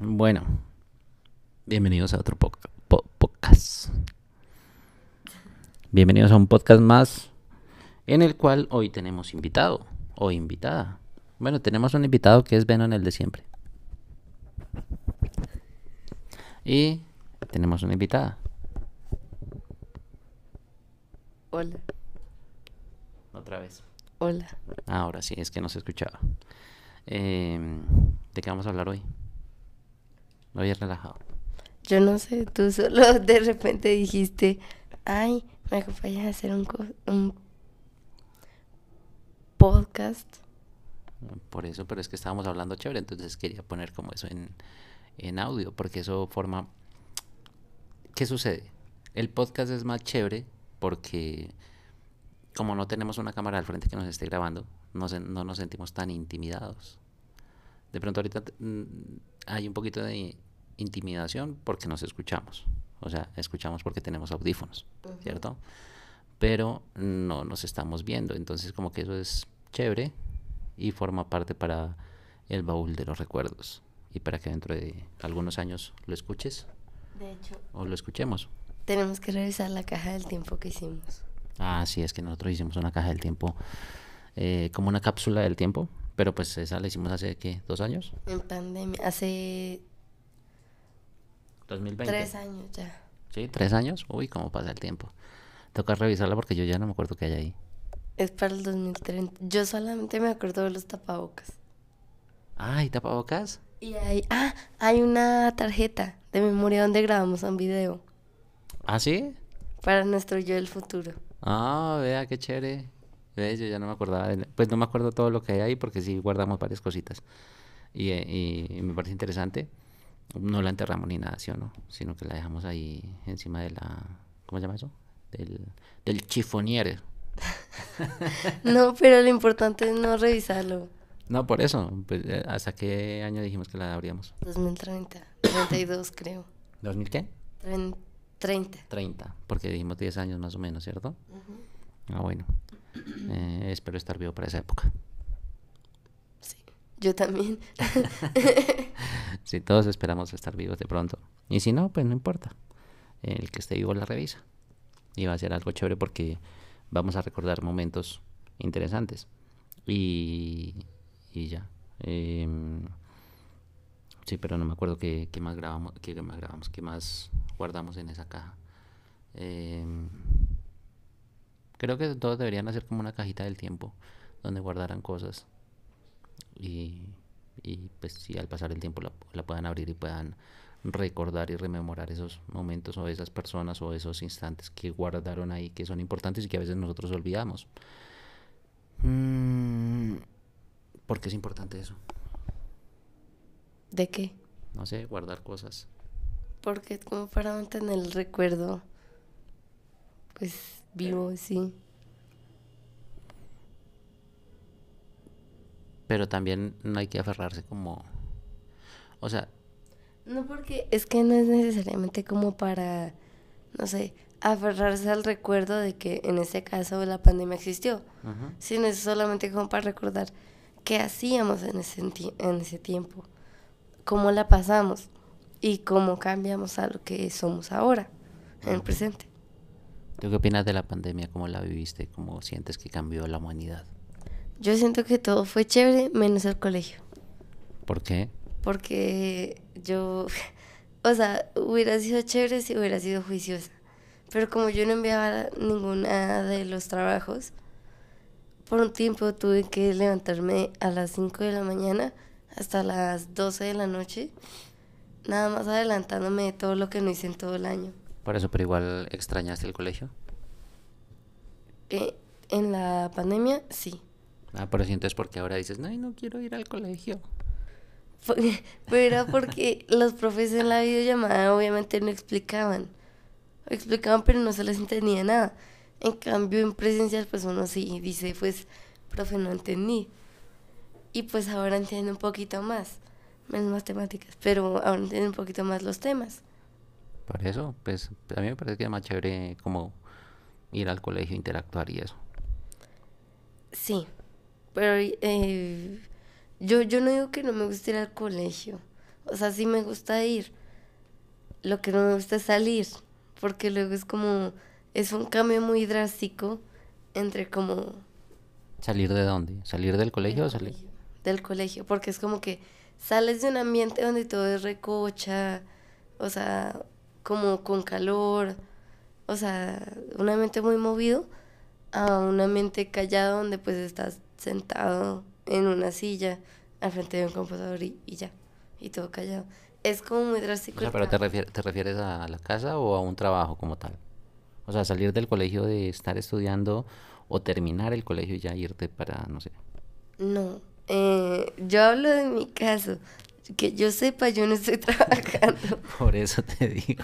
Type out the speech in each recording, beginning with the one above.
Bueno, bienvenidos a otro po- podcast. Bienvenidos a un podcast más en el cual hoy tenemos invitado o invitada. Bueno, tenemos un invitado que es Venom el de siempre. Y tenemos una invitada. Hola, Otra vez. hola. Ahora sí, es que no se escuchaba. Em, ¿De qué vamos a hablar hoy? Hoy es relajado. Yo no sé, tú solo de repente dijiste, ay, me acompañas a hacer un, co- un podcast. Por eso, pero es que estábamos hablando chévere, entonces quería poner como eso en, en audio, porque eso forma... ¿Qué sucede? El podcast es más chévere porque como no tenemos una cámara al frente que nos esté grabando, no, se- no nos sentimos tan intimidados. De pronto ahorita mm, hay un poquito de intimidación porque nos escuchamos. O sea, escuchamos porque tenemos audífonos, ¿cierto? Pero no nos estamos viendo. Entonces como que eso es chévere y forma parte para el baúl de los recuerdos. Y para que dentro de algunos años lo escuches De hecho, o lo escuchemos. tenemos que revisar la caja del tiempo que hicimos. Ah, sí, es que nosotros hicimos una caja del tiempo, eh, como una cápsula del tiempo, pero pues esa la hicimos hace, ¿qué? ¿Dos años? En pandemia, hace 2020. tres años ya. Sí, tres años. Uy, cómo pasa el tiempo. Toca revisarla porque yo ya no me acuerdo qué hay ahí. Es para el 2030. Yo solamente me acuerdo de los tapabocas. Ah, ¿y tapabocas? Y hay, ah, hay una tarjeta de memoria donde grabamos un video ¿Ah, sí? para nuestro yo del futuro. Ah, vea, qué chévere. ¿Ves? Yo ya no me acordaba. de- Pues no me acuerdo todo lo que hay ahí porque sí guardamos varias cositas. Y, eh, y- y me parece interesante. No la enterramos ni nada, ¿sí o no? Sino que la dejamos ahí encima de la... ¿Cómo se llama eso? Del, del chifonier. No, pero lo importante es no revisarlo. No, por eso. Pues, eh, ¿Hasta qué año dijimos que la abríamos? 2030, 32 creo. ¿2000 qué? Tren- 30. 30. Porque dijimos 10 años más o menos, ¿cierto? Ah, bueno. Eh, espero estar vivo para esa época. Sí, yo también. Si todos esperamos estar vivos de pronto. Y si no, pues no importa. El que esté vivo la revisa. Y va a ser algo chévere porque vamos a recordar momentos interesantes. Y, y ya. Em, sí, pero no me acuerdo qué, qué más grabamos, qué más grabamos, qué más guardamos en esa caja. Em, creo que todos deberían hacer como una cajita del tiempo donde guardaran cosas y, y, pues si al pasar el tiempo la, la puedan abrir y puedan recordar y rememorar esos momentos o esas personas o esos instantes que guardaron ahí que son importantes y que a veces nosotros olvidamos. Mm, ¿Por qué es importante eso? ¿De qué? No sé, guardar cosas. Porque como para mantener el recuerdo, pues vivo, sí. Pero también no hay que aferrarse como... O sea, No porque es que no es necesariamente como para, no sé, aferrarse al recuerdo de que en este caso la pandemia existió, sino es solamente como para recordar qué hacíamos en ese, en ese tiempo, cómo la pasamos y cómo cambiamos a lo que somos ahora, en el presente. ¿Tú qué opinas de la pandemia? ¿Cómo la viviste? ¿Cómo sientes que cambió la humanidad? Yo siento que todo fue chévere menos el colegio. ¿Por qué? Porque yo, o sea, hubiera sido chévere si hubiera sido juiciosa. Pero como yo no enviaba ninguna de los trabajos, por un tiempo tuve que levantarme a las 5 de la mañana hasta las 12 de la noche, nada más adelantándome de todo lo que no hice en todo el año. Por eso, pero igual extrañaste el colegio. Eh, en la pandemia, sí. Ah, pero si entonces porque ahora dices, no, no quiero ir al colegio. Pero era porque los profes en la videollamada obviamente no explicaban. Explicaban, pero no se les entendía nada. En cambio, en presencial, pues uno sí dice, pues, profe, no entendí. Y pues ahora entiendo un poquito más, menos matemáticas, pero ahora entiendo un poquito más los temas. Por eso, pues a mí me parece que es más chévere como ir al colegio, interactuar y eso. Sí, pero eh, yo, yo no digo que no me guste ir al colegio. o sea, sí me gusta ir. Lo que no me gusta es salir, porque luego es como, es un cambio muy drástico entre como... ¿Salir de dónde? ¿Salir del colegio o salir? Del colegio, porque es como que sales de un ambiente donde todo es recocha, o sea, como con calor, o sea, un ambiente muy movido, a un ambiente callado donde pues estás sentado en una silla al frente de un computador y, ya, y todo callado. Es como muy drástico. O sea, pero te, te refieres a la casa o a un trabajo como tal? O sea, salir del colegio de estar estudiando o terminar el colegio y ya irte para, no sé. No, eh, yo hablo de mi caso. Que yo sepa, yo no estoy trabajando. Por eso te digo.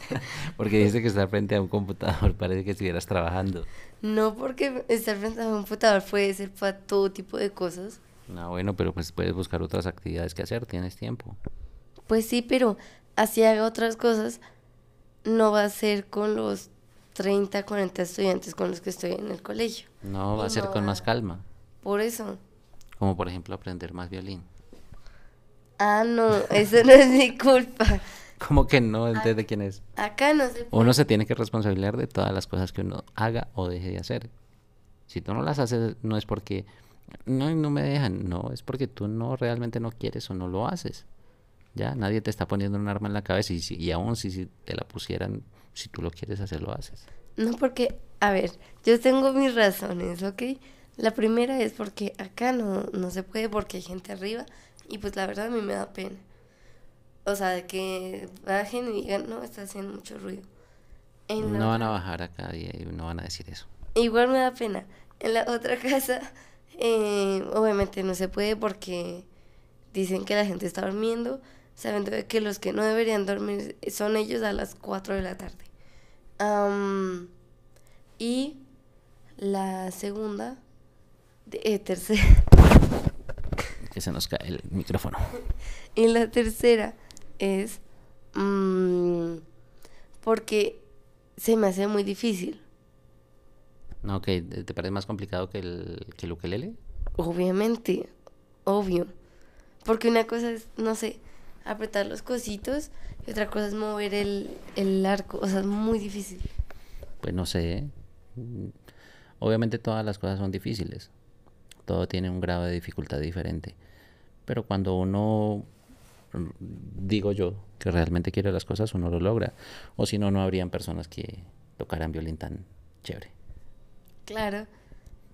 porque dice que estar frente a un computador parece que estuvieras trabajando. No, porque estar frente a un computador puede ser para todo tipo de cosas. No, bueno, pero pues puedes buscar otras actividades que hacer, tienes tiempo. Pues sí, pero así haga otras cosas, no va a ser con los 30, 40 estudiantes con los que estoy en el colegio. No, va a ser con más calma. Por eso. Como por ejemplo aprender más violín. Ah, no, eso no es mi culpa. ¿Cómo que no? ¿Entonces de quién es? Acá no se Uno se tiene que responsabilizar de todas las cosas que uno haga o deje de hacer. Si tú no las haces, no es porque no, no me dejan, no, es porque tú no realmente no quieres o no lo haces. Ya, nadie te está poniendo un arma en la cabeza y, si, y aún si, si te la pusieran, si tú lo quieres hacer, lo haces. No, porque, a ver, yo tengo mis razones, ¿ok? La primera es porque acá no, no se puede porque hay gente arriba y pues la verdad a mí me da pena. O sea, de que bajen y digan, no, está haciendo mucho ruido. no van a bajar acá y no van a decir eso. Igual me da pena. En la otra casa, eh, obviamente no se puede porque dicen que la gente está durmiendo, sabiendo que los que no deberían dormir son ellos a las 4 de la tarde. y la segunda, eh, tercera. Que se nos cae el micrófono. Y la tercera es mm, porque se me hace muy difícil. No, que te parece más complicado que el, que el ukelele. Obviamente, obvio. Porque una cosa es, no sé, apretar los cositos y otra cosa es mover el, el arco. O sea, es muy difícil. Pues no sé. ¿eh? Obviamente todas las cosas son difíciles. Todo tiene un grado de dificultad diferente. Pero cuando uno digo yo, que realmente quiere las cosas, uno lo logra. O si no, no habrían personas que tocaran violín tan chévere. Claro,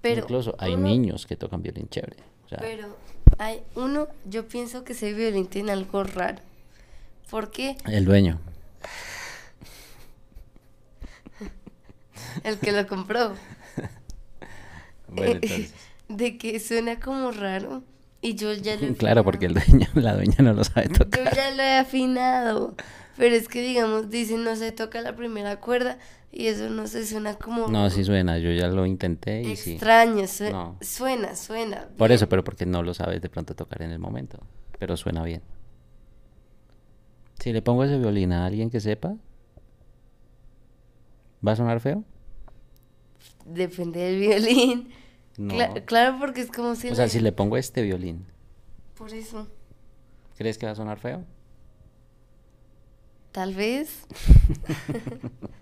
pero... Incluso hay niños que tocan violín chévere. pero hay uno, yo pienso que ese violín tiene algo raro. ¿Por qué? El dueño. El que lo compró. bueno, entonces. De que suena como raro y yo ya lo Claro, porque el dueño, la dueña no lo sabe tocar. Yo ya lo he afinado. Pero es que, digamos, dicen no se toca la primera cuerda y eso no se suena como... No, sí suena, yo ya lo intenté y Extraño, suena, suena. Por eso, pero porque no lo sabes de pronto tocar en el momento, pero suena bien. Si le pongo ese violín a alguien que sepa, ¿va a sonar feo? Depende del violín claro, porque es como si... O sea, si le pongo este violín. Por eso. ¿Crees que va a sonar feo? Tal vez.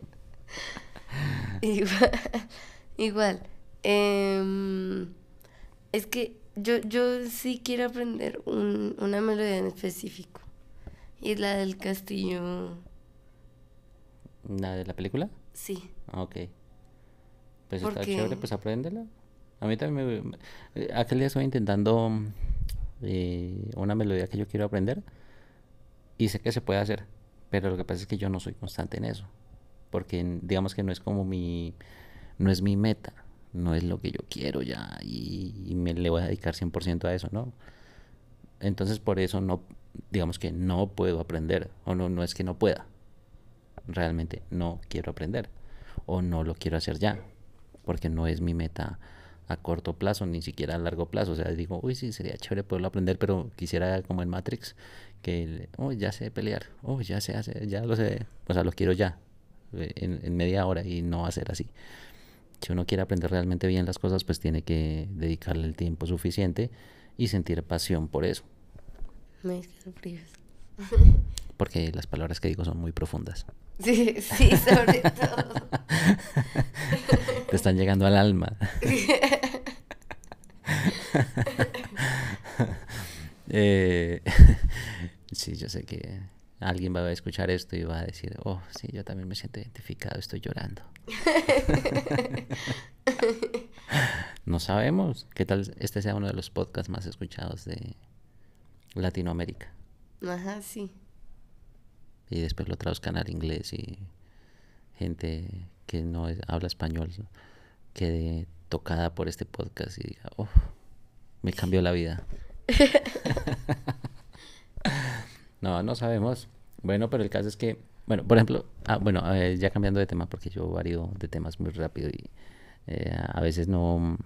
igual. igual. Em, es que yo, yo sí quiero aprender un, una melodía en específico. Y la del castillo. ¿La de la película? Sí. Ok. Pues está chévere, pues apréndela. A mí también me... Eh, aquel día estoy intentando eh, una melodía que yo quiero aprender y sé que se puede hacer, pero lo que pasa es que yo no soy constante en eso, porque digamos que no es como mi... no es mi meta, no es lo que yo quiero ya y, me le voy a dedicar 100% a eso, ¿no? Entonces por eso no, digamos que no puedo aprender, o no, no es que no pueda, realmente no quiero aprender, o no lo quiero hacer ya, porque no es mi meta a corto plazo, ni siquiera a largo plazo. O sea, digo, uy, sí, sería chévere poderlo aprender, pero quisiera como en Matrix, que, oh, ya sé pelear, oh, ya sé hacer, ya lo sé, o sea, lo quiero ya, eh, en, media hora y no hacer así. Si uno quiere aprender realmente bien las cosas, pues tiene que dedicarle el tiempo suficiente y sentir pasión por eso. Me Porque las palabras que digo son muy profundas. Sí, sí, sobre todo. Te están llegando al alma. Eh, sí, yo sé que alguien va a escuchar esto y va a decir, oh, sí, yo también me siento identificado, estoy llorando. no sabemos qué tal este sea uno de los podcasts más escuchados de Latinoamérica. Ajá, sí. Y después lo traduzcan al inglés y gente que no es- habla español quede tocada por este podcast y diga, oh, me cambió la vida. No, no sabemos. Bueno, pero el caso es que, bueno, por ejemplo, ah, bueno, eh, ya cambiando de tema, porque yo varío de temas muy rápido y eh, a veces no,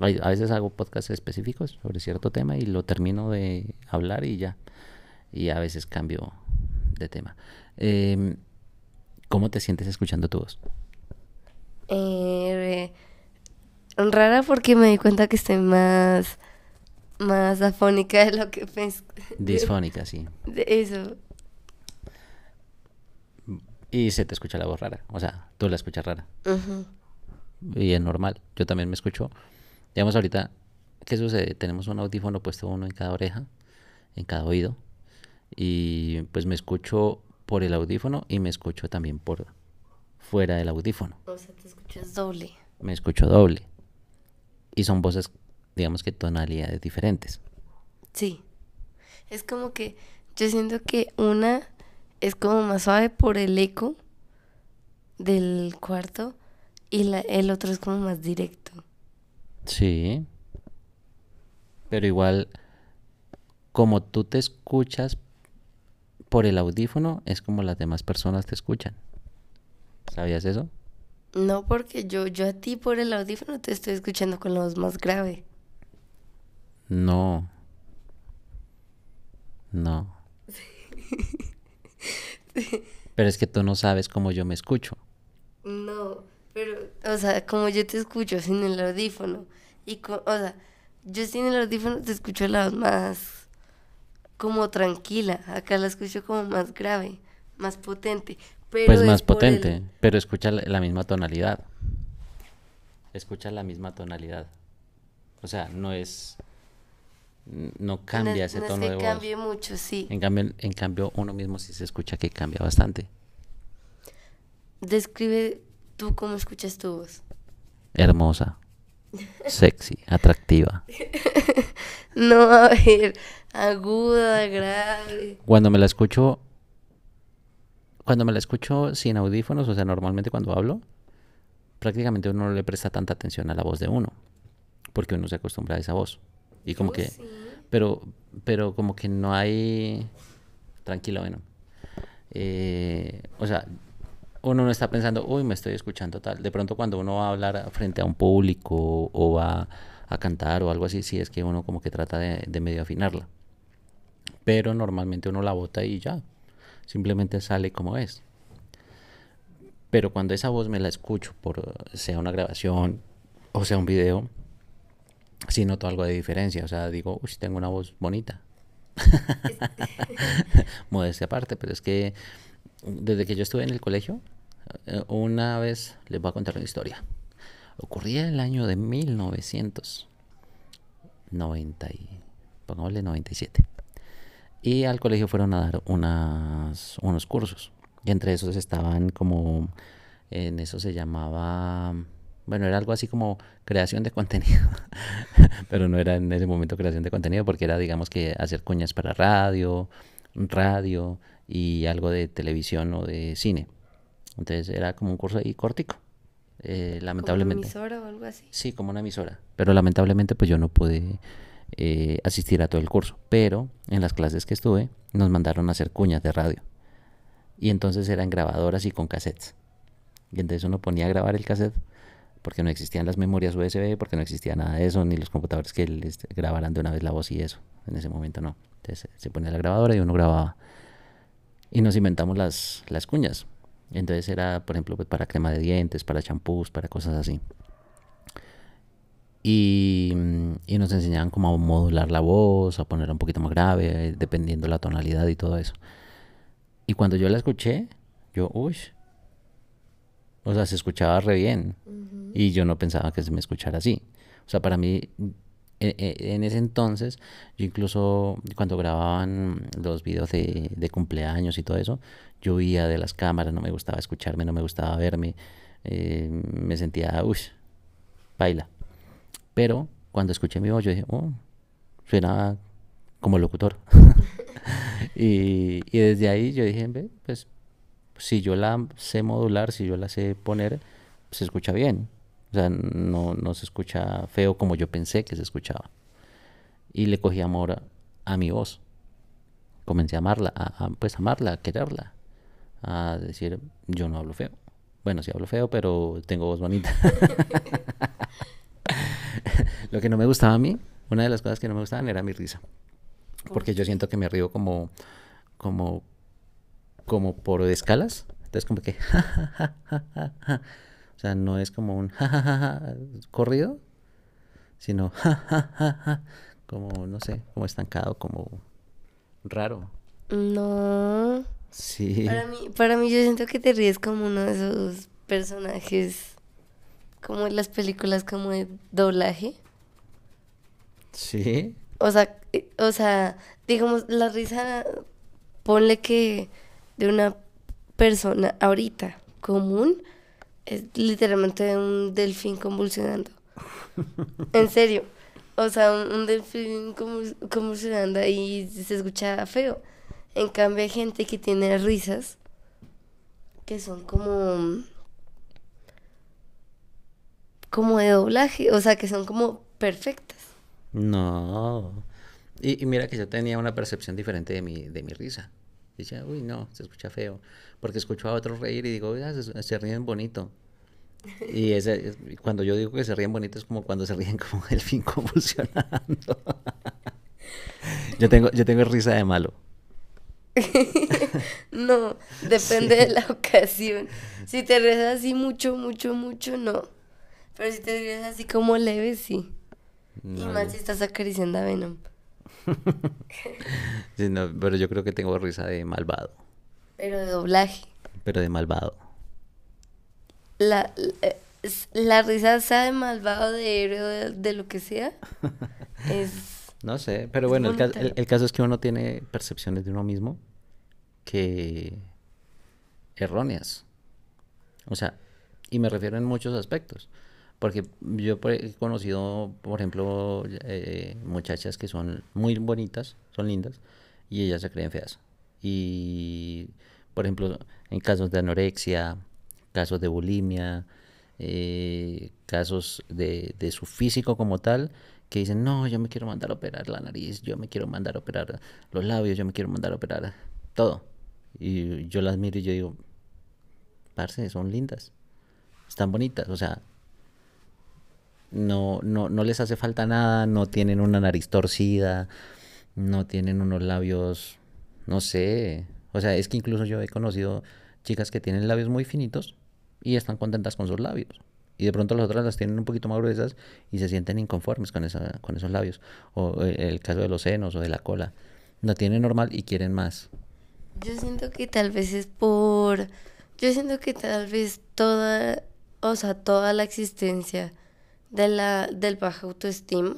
a veces hago podcasts específicos sobre cierto tema y lo termino de hablar y ya, y a veces cambio de tema. Em, ¿Cómo te sientes escuchando tu voz? Eh, rara porque me di cuenta que estoy más, más afónica de lo que pensé. Disfónica, sí. De eso. Y se te escucha la voz rara, o sea, tú la escuchas rara. Y es normal. Yo también me escucho. Digamos, ahorita, ¿qué sucede? Tenemos un audífono puesto uno en cada oreja, en cada oído. Y pues me escucho por el audífono y me escucho también por fuera del audífono. O sea, te escuchas doble. Me escucho doble. Y son voces, digamos que tonalidades diferentes. Sí. Es como que yo siento que una es como más suave por el eco del cuarto y la, el otro es como más directo. Sí. Pero igual, como tú te escuchas por el audífono, es como las demás personas te escuchan. ¿Sabías eso? No porque yo, yo a ti por el audífono te estoy escuchando con la voz más grave. No. No. Pero es que tú no sabes cómo yo me escucho. No, pero, o sea, como yo te escucho sin el audífono, y co- o sea, yo sin el audífono te escucho la voz más como tranquila, acá la escucho como más grave, más potente, pero Pues es más el- potente, pero escucha la, misma tonalidad. Escucha la misma tonalidad. O sea, no es... No no cambia es- ese no es tono que de voz. cambie mucho, sí. En cambio, en cambio, uno mismo sí se escucha que cambia bastante. Describe tú cómo escuchas tu voz. Hermosa, sexy, atractiva. No, a ver, aguda, grave. Cuando me la escucho, cuando me la escucho sin audífonos, o sea, normalmente cuando hablo, prácticamente uno no le presta tanta atención a la voz de uno, porque uno se acostumbra a esa voz. Y como Oh, que, sí. pero, pero como que no hay, tranquilo, bueno. Eh, o sea, uno no está pensando, uy, me estoy escuchando tal. De pronto cuando uno va a hablar frente a un público o va a cantar o algo así, sí es que uno como que trata de, de medio afinarla. Pero normalmente uno la bota y ya, simplemente sale como es. Pero cuando esa voz me la escucho, por sea una grabación o sea un video, sí noto algo de diferencia. O sea, digo, uy, tengo una voz bonita. Modestia aparte, pero es que desde que yo estuve en el colegio, eh, una vez les voy a contar una historia. Ocurría el año de 1990 y, pongámosle 97. Y al colegio fueron a dar unas, unos cursos. Y entre esos estaban como, en eso se llamaba, bueno, era algo así como creación de contenido. Pero no era en ese momento creación de contenido porque era, digamos que hacer cuñas para radio, radio y algo de televisión o de cine. Entonces era como un curso ahí cortico. Eh, ¿Como lamentablemente. emisora o algo así? Sí, como una emisora. Pero lamentablemente pues yo no pude eh, asistir a todo el curso. Pero en las clases que estuve nos mandaron a hacer cuñas de radio. Y entonces eran grabadoras y con cassettes. Y entonces uno ponía a grabar el cassette porque no existían las memorias USB, porque no existía nada de eso, ni los computadores que les grabaran de una vez la voz y eso. En ese momento no. Entonces se ponía la grabadora y uno grababa. Y nos inventamos las, las cuñas. Entonces era, por ejemplo, pues, para crema de dientes, para champús, para cosas así. Y, y nos enseñaban cómo a modular la voz, a ponerla un poquito más grave, dependiendo la tonalidad y todo eso. Y cuando yo la escuché, yo, uy, o sea, se escuchaba re bien. Y yo no pensaba que se me escuchara así. O sea, para mí, e- e- en ese entonces, yo incluso cuando grababan los videos de, de cumpleaños y todo eso, yo huía de las cámaras, no me gustaba escucharme, no me gustaba verme, eh, me sentía, uy, baila. Pero cuando escuché mi voz, yo dije, oh, suena como locutor. y, y desde ahí yo dije, "Ve, pues si yo la sé modular, si yo la sé poner, se escucha bien. O sea, no, no se escucha feo como yo pensé que se escuchaba. Y le cogí amor a, mi voz. Comencé a amarla, a, a, pues amarla, a quererla. A decir, yo no hablo feo. Bueno, sí hablo feo, pero tengo voz bonita. Lo que no me gustaba a mí, una de las cosas que no me gustaban era mi risa. Porque yo siento que me río como, como, como por escalas. Entonces como que, o sea, no es como un corrido, sino como, no sé, como estancado, como raro. No. Sí. Para mí, para mí yo siento que te ríes como uno de esos personajes, como en las películas como de doblaje. Sí. O sea, eh, o sea, digamos, la risa, ponle que de una persona ahorita común es literalmente un delfín convulsionando. En serio. O sea, un, un delfín convul- convulsionando ahí se escucha feo. En cambio hay gente que tiene risas que son como como de doblaje, o sea, que son como perfectas. No. Y, y mira que yo tenía una percepción diferente de mi, de mi risa. Decía, uy, no, se escucha feo. Porque escucho a otros reír y digo, "Ah, se, se ríen bonito. Y ese, es- cuando yo digo que se ríen bonito es como cuando se ríen como el fin convulsionando. Yo tengo, yo tengo risa de malo. No, depende de la ocasión. Si te ríes así mucho, mucho, mucho, no. Pero si te ríes así como leve, sí. Y más si estás acariciando a Venom. sí, no, pero yo creo que tengo risa de malvado. Pero de doblaje. Pero de malvado. La, la, es- la risa sea de malvado, de héroe, de, de lo que sea, es... No sé, pero bueno, el, ca- bonita. el- el caso es que uno tiene percepciones de uno mismo que erróneas. O sea, y me refiero en muchos aspectos. Porque yo he conocido, por ejemplo, eh, muchachas que son muy bonitas, son lindas, y ellas se creen feas. Y, por ejemplo, en casos de anorexia, casos de bulimia, eh, casos de, de su físico como tal, que dicen, no, yo me quiero mandar a operar la nariz, yo me quiero mandar a operar los labios, yo me quiero mandar a operar todo. Y yo las miro y yo digo, parce, son lindas, están bonitas, o sea, no, no, no les hace falta nada, no tienen una nariz torcida, no tienen unos labios, no sé, o sea, es que incluso yo he conocido chicas que tienen labios muy finitos y están contentas con sus labios. Y de pronto las otras las tienen un poquito más gruesas y se sienten inconformes con, esa, con esos labios. O eh, el caso de los senos o de la cola. No tienen normal y quieren más. Yo siento que tal vez es por... Yo siento que tal vez toda, o sea, toda la existencia de la, del baja autoestima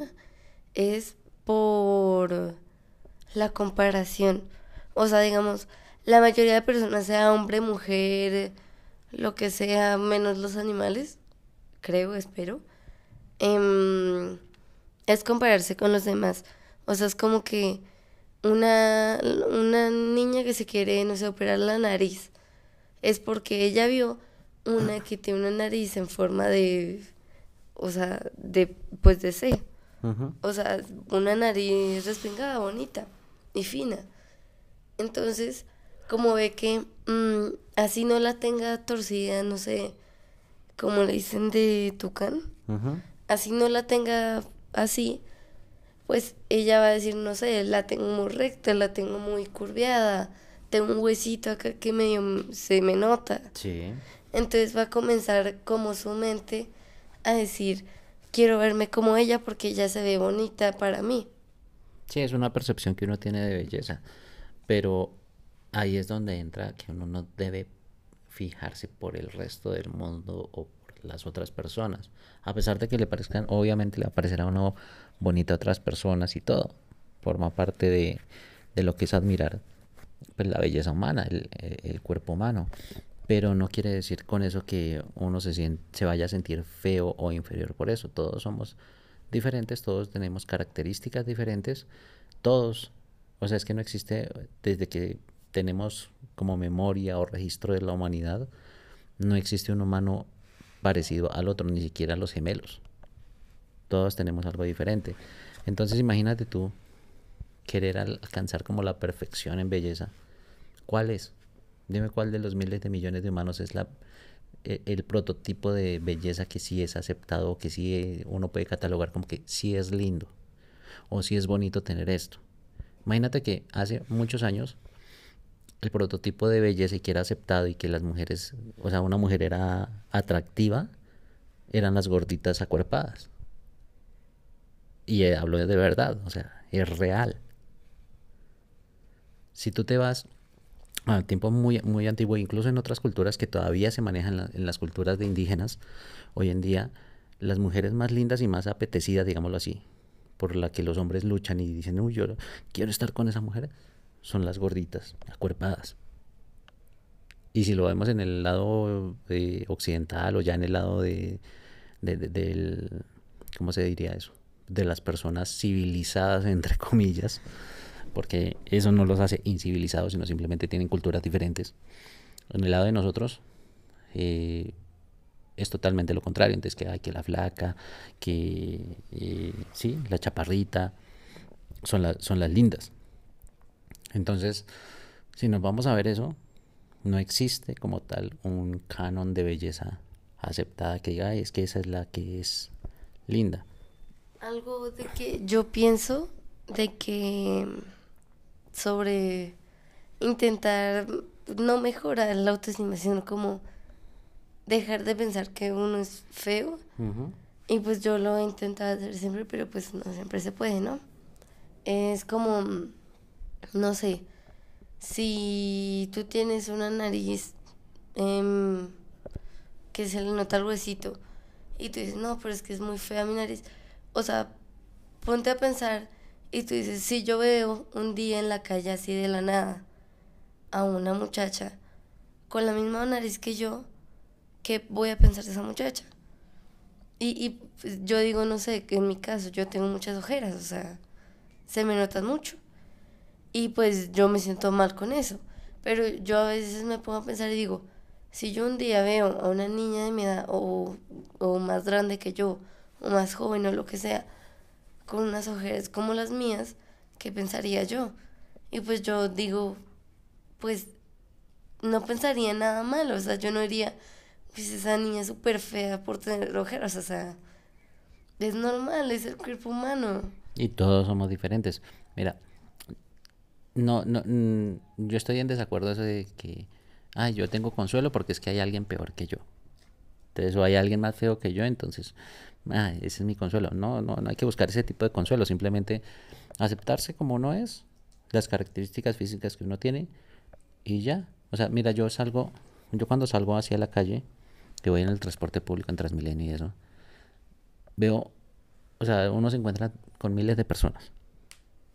es por la comparación. O sea, digamos, la mayoría de personas, sea hombre, mujer, lo que sea, menos los animales, creo, espero, em, es compararse con los demás. O sea, es como que una, una niña que se quiere, no sé, operar la nariz, es porque ella vio una que tiene una nariz en forma de, o sea, de, pues de C. O sea, una nariz respingada, bonita y fina. Entonces, como ve que mm, así no la tenga torcida, no sé, como le dicen de tucán, así no la tenga así, pues ella va a decir, no sé, la tengo muy recta, la tengo muy curviada, tengo un huesito acá que medio se me nota. Sí. Entonces va a comenzar como su mente decir, quiero verme como ella porque ella se ve bonita para mí. Sí, es una percepción que uno tiene de belleza, pero ahí es donde entra que uno no debe fijarse por el resto del mundo o por las otras personas, a pesar de que le parezcan, obviamente le aparecerá uno bonita a otras personas y todo, forma parte de, de lo que es admirar pues, la belleza humana, el, el, cuerpo humano. Pero no quiere decir con eso que uno se, siente, se vaya a sentir feo o inferior por eso. Todos somos diferentes, todos tenemos características diferentes, todos. O sea, es que no existe, desde que tenemos como memoria o registro de la humanidad, no existe un humano parecido al otro, ni siquiera los gemelos. Todos tenemos algo diferente. Entonces imagínate tú querer alcanzar como la perfección en belleza, ¿cuál es? Dime cuál de los miles de millones de humanos es la, e, el, prototipo de belleza que sí es aceptado, que sí eh, uno puede catalogar como que sí es lindo o sí es bonito tener esto. Imagínate que hace muchos años el prototipo de belleza y que era aceptado y que las mujeres, o sea, una mujer era atractiva, eran las gorditas acuerpadas. Y eh, hablo de verdad, o sea, es real. Si tú te vas a tiempo muy, muy antiguo, incluso en otras culturas que todavía se manejan en, las culturas de indígenas, hoy en día las mujeres más lindas y más apetecidas, digámoslo así, por la que los hombres luchan y dicen, uy, yo quiero estar con esa mujer, son las gorditas, acuerpadas. Y si lo vemos en el lado eh, occidental o ya en el lado de, de, del, ¿cómo se diría eso? De las personas civilizadas, entre comillas, porque eso no los hace incivilizados, sino simplemente tienen culturas diferentes. En el lado de nosotros eh, es totalmente lo contrario, entonces que hay que la flaca, que eh, sí, la chaparrita, son, son las lindas. Entonces, si nos vamos a ver eso, no existe como tal un canon de belleza aceptada que diga, es que esa es la que es linda. Algo de que yo pienso de que sobre intentar no mejorar la autoestima, sino como dejar de pensar que uno es feo. Y pues yo lo he intentado hacer siempre, pero pues no siempre se puede, ¿no? Es como, no sé, si tú tienes una nariz em, que se le nota el huesito y tú dices, no, pero es que es muy fea mi nariz. O sea, ponte a pensar y tú dices, si yo veo un día en la calle así de la nada a una muchacha con la misma nariz que yo, ¿qué voy a pensar de esa muchacha? Y, y pues, yo digo, no sé, que en mi caso yo tengo muchas ojeras, o sea, se me notan mucho. Y pues yo me siento mal con eso. Pero yo a veces me pongo a pensar y digo, si yo un día veo a una niña de mi edad o, o más grande que yo, o más joven o lo que sea, con unas ojeras como las mías, ¿qué pensaría yo? Y pues yo digo, pues no pensaría nada malo, o sea, yo no diría, pues esa niña es súper fea por tener ojeras, o sea, es normal, es el cuerpo humano. Y todos somos diferentes. Mira, no, no, mm, yo estoy en desacuerdo eso de que, ay, yo tengo consuelo porque es que hay alguien peor que yo. Entonces, o hay alguien más feo que yo, entonces ah, ese es mi consuelo. No, no, no hay que buscar ese tipo de consuelo, simplemente aceptarse como uno es, las características físicas que uno tiene y ya. O sea, mira, yo salgo, yo cuando salgo hacia la calle, que voy en el transporte público, en Transmilenio y eso, veo, o sea, uno se encuentra con miles de personas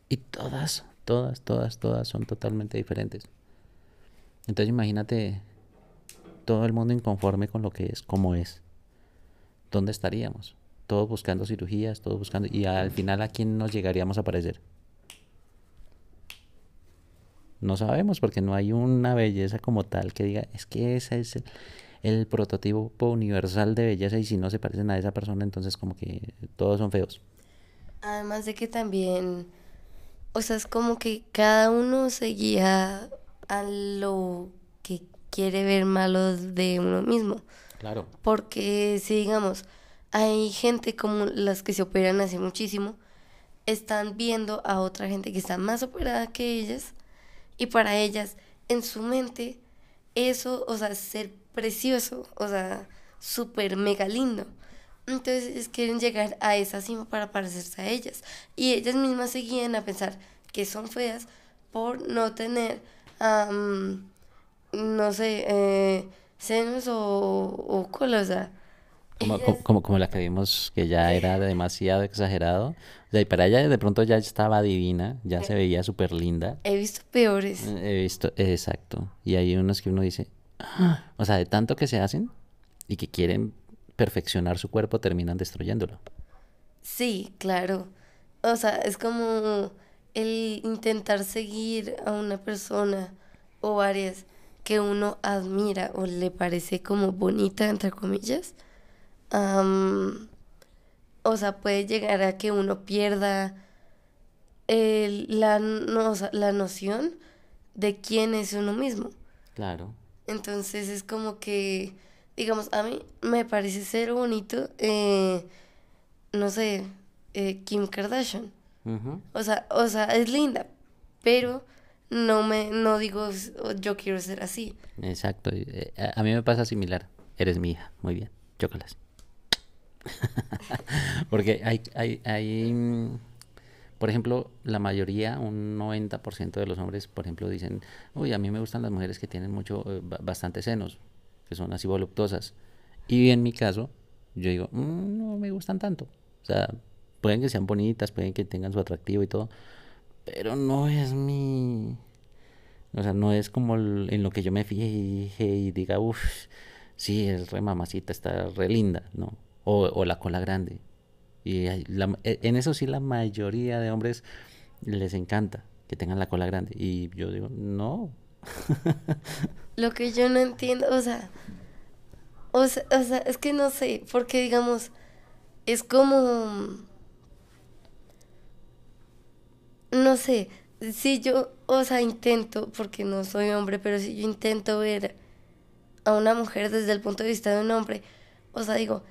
y todas, todas, todas, todas son totalmente diferentes. Entonces imagínate todo el mundo inconforme con lo que es, como es. ¿Dónde estaríamos? Todos buscando cirugías, todos buscando... Y al final, ¿a quién nos llegaríamos a parecer? No sabemos porque no hay una belleza como tal que diga, es que ese es el, prototipo universal de belleza y si no se parecen a esa persona, entonces como que todos son feos. Además de que también, o sea, es como que cada uno se guía a lo que quiere ver malo de uno mismo. Claro. Porque si digamos, hay gente como las que se operan hace muchísimo, están viendo a otra gente que está más operada que ellas y para ellas en su mente eso, o sea, ser precioso, o sea, súper mega lindo. Entonces quieren llegar a esa cima para parecerse a ellas. Y ellas mismas seguían a pensar que son feas por no tener, no sé, eh, senos o, o cola, o sea, como, como, como, la que vimos que ya era demasiado exagerado. O sea, y para ella de pronto ya estaba divina, ya se veía súper linda. He visto peores. He visto, exacto. Y hay unos que uno dice, ah", o sea, de tanto que se hacen y que quieren perfeccionar su cuerpo, terminan destruyéndolo. Sí, claro. O sea, es como el intentar seguir a una persona o varias que uno admira o le parece como bonita, entre comillas o sea, puede llegar a que uno pierda la, la noción de quién es uno mismo. Claro. Entonces es como que, digamos, a mí me parece ser bonito, eh, no sé, eh, Kim Kardashian. O sea, o sea, es linda, pero no me, no digo yo quiero ser así. Exacto. Eh, a mí me pasa similar. Eres mi hija. Muy bien. Chócalas. Porque hay, hay, hay, mm, por ejemplo, la mayoría, un 90% de los hombres, por ejemplo, dicen, uy, a mí me gustan las mujeres que tienen mucho, eh, bastante senos, que son así voluptuosas. Y en mi caso, yo digo, mm, no me gustan tanto. O sea, pueden que sean bonitas, pueden que tengan su atractivo y todo, pero no es mi... O sea, no es como en lo que yo me fije y diga, uff, sí, es re mamacita, está re linda, no o, la cola grande. Y e, en eso sí la mayoría de hombres les encanta que tengan la cola grande. Y yo digo, no. Lo que yo no entiendo, o sea, o sea, o sea, es que no sé, porque digamos, es como, no sé, si yo, o sea, intento, porque no soy hombre, pero si yo intento ver a una mujer desde el punto de vista de un hombre, o sea, digo,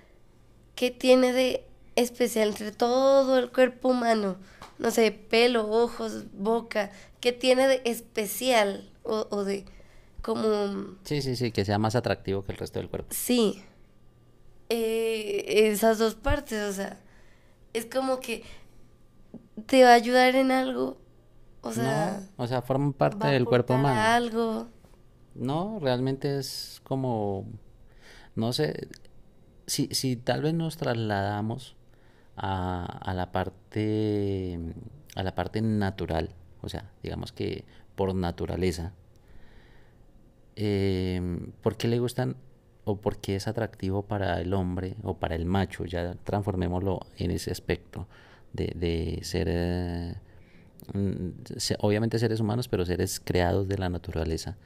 ¿qué tiene de especial entre todo el cuerpo humano? No sé, pelo, ojos, boca, ¿qué tiene de especial o, de como... Sí, sí, sí, que sea más atractivo que el resto del cuerpo. Sí. Eh, esas dos partes, o sea, es como que te va a ayudar en algo. O sea, no, o sea, forma parte del cuerpo humano. algo. No, realmente es como, no sé, si, si tal vez nos trasladamos a, a, la parte a la parte natural, o sea, digamos que por naturaleza, eh, ¿por qué le gustan o por qué es atractivo para el hombre o para el macho? Ya transformémoslo en ese aspecto de, de ser, eh, obviamente seres humanos, pero seres creados de la naturaleza.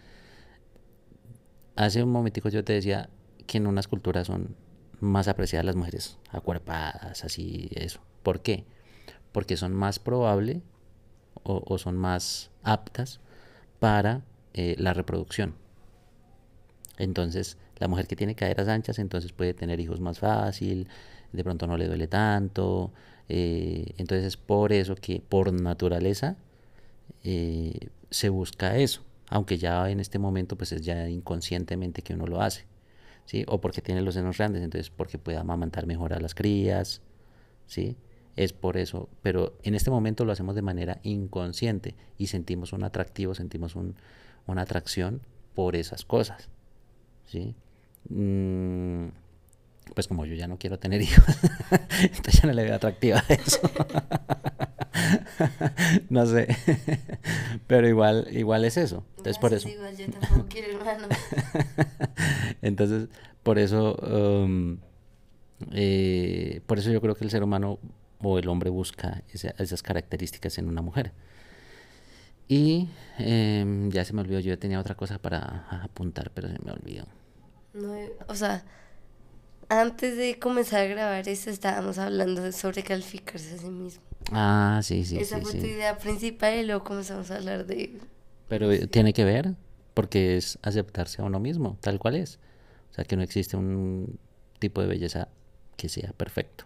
Hace un momentico yo te decía que en unas culturas son más apreciadas las mujeres acuerpadas, así, eso. ¿Por qué? Porque son más probables o, son más aptas para eh, la reproducción. Entonces, la mujer que tiene caderas anchas, entonces puede tener hijos más fácil, de pronto no le duele tanto. Eh, entonces, es por eso que por naturaleza eh, se busca eso, aunque ya en este momento pues es ya inconscientemente que uno lo hace. ¿sí? O porque tiene los senos grandes, entonces porque puede amamantar mejor a las crías, ¿sí? Es por eso, pero en este momento lo hacemos de manera inconsciente y sentimos un atractivo, sentimos una atracción por esas cosas, ¿sí? Mm, pues como yo ya no quiero tener hijos, entonces ya no le veo atractiva a eso. no sé. Pero igual, igual es eso. Entonces por eso. Entonces, por eso, um, eh, por eso yo creo que el ser humano o el hombre busca esas características en una mujer. Y em, ya se me olvidó, yo tenía otra cosa para apuntar, pero se me olvidó. o sea, antes de comenzar a grabar eso estábamos hablando sobre calificarse a sí mismo. Ah, sí, sí. Esa fue tu idea principal y luego comenzamos a hablar de... Pero tiene que ver, porque es aceptarse a uno mismo, tal cual es. O sea, que no existe un tipo de belleza que sea perfecto.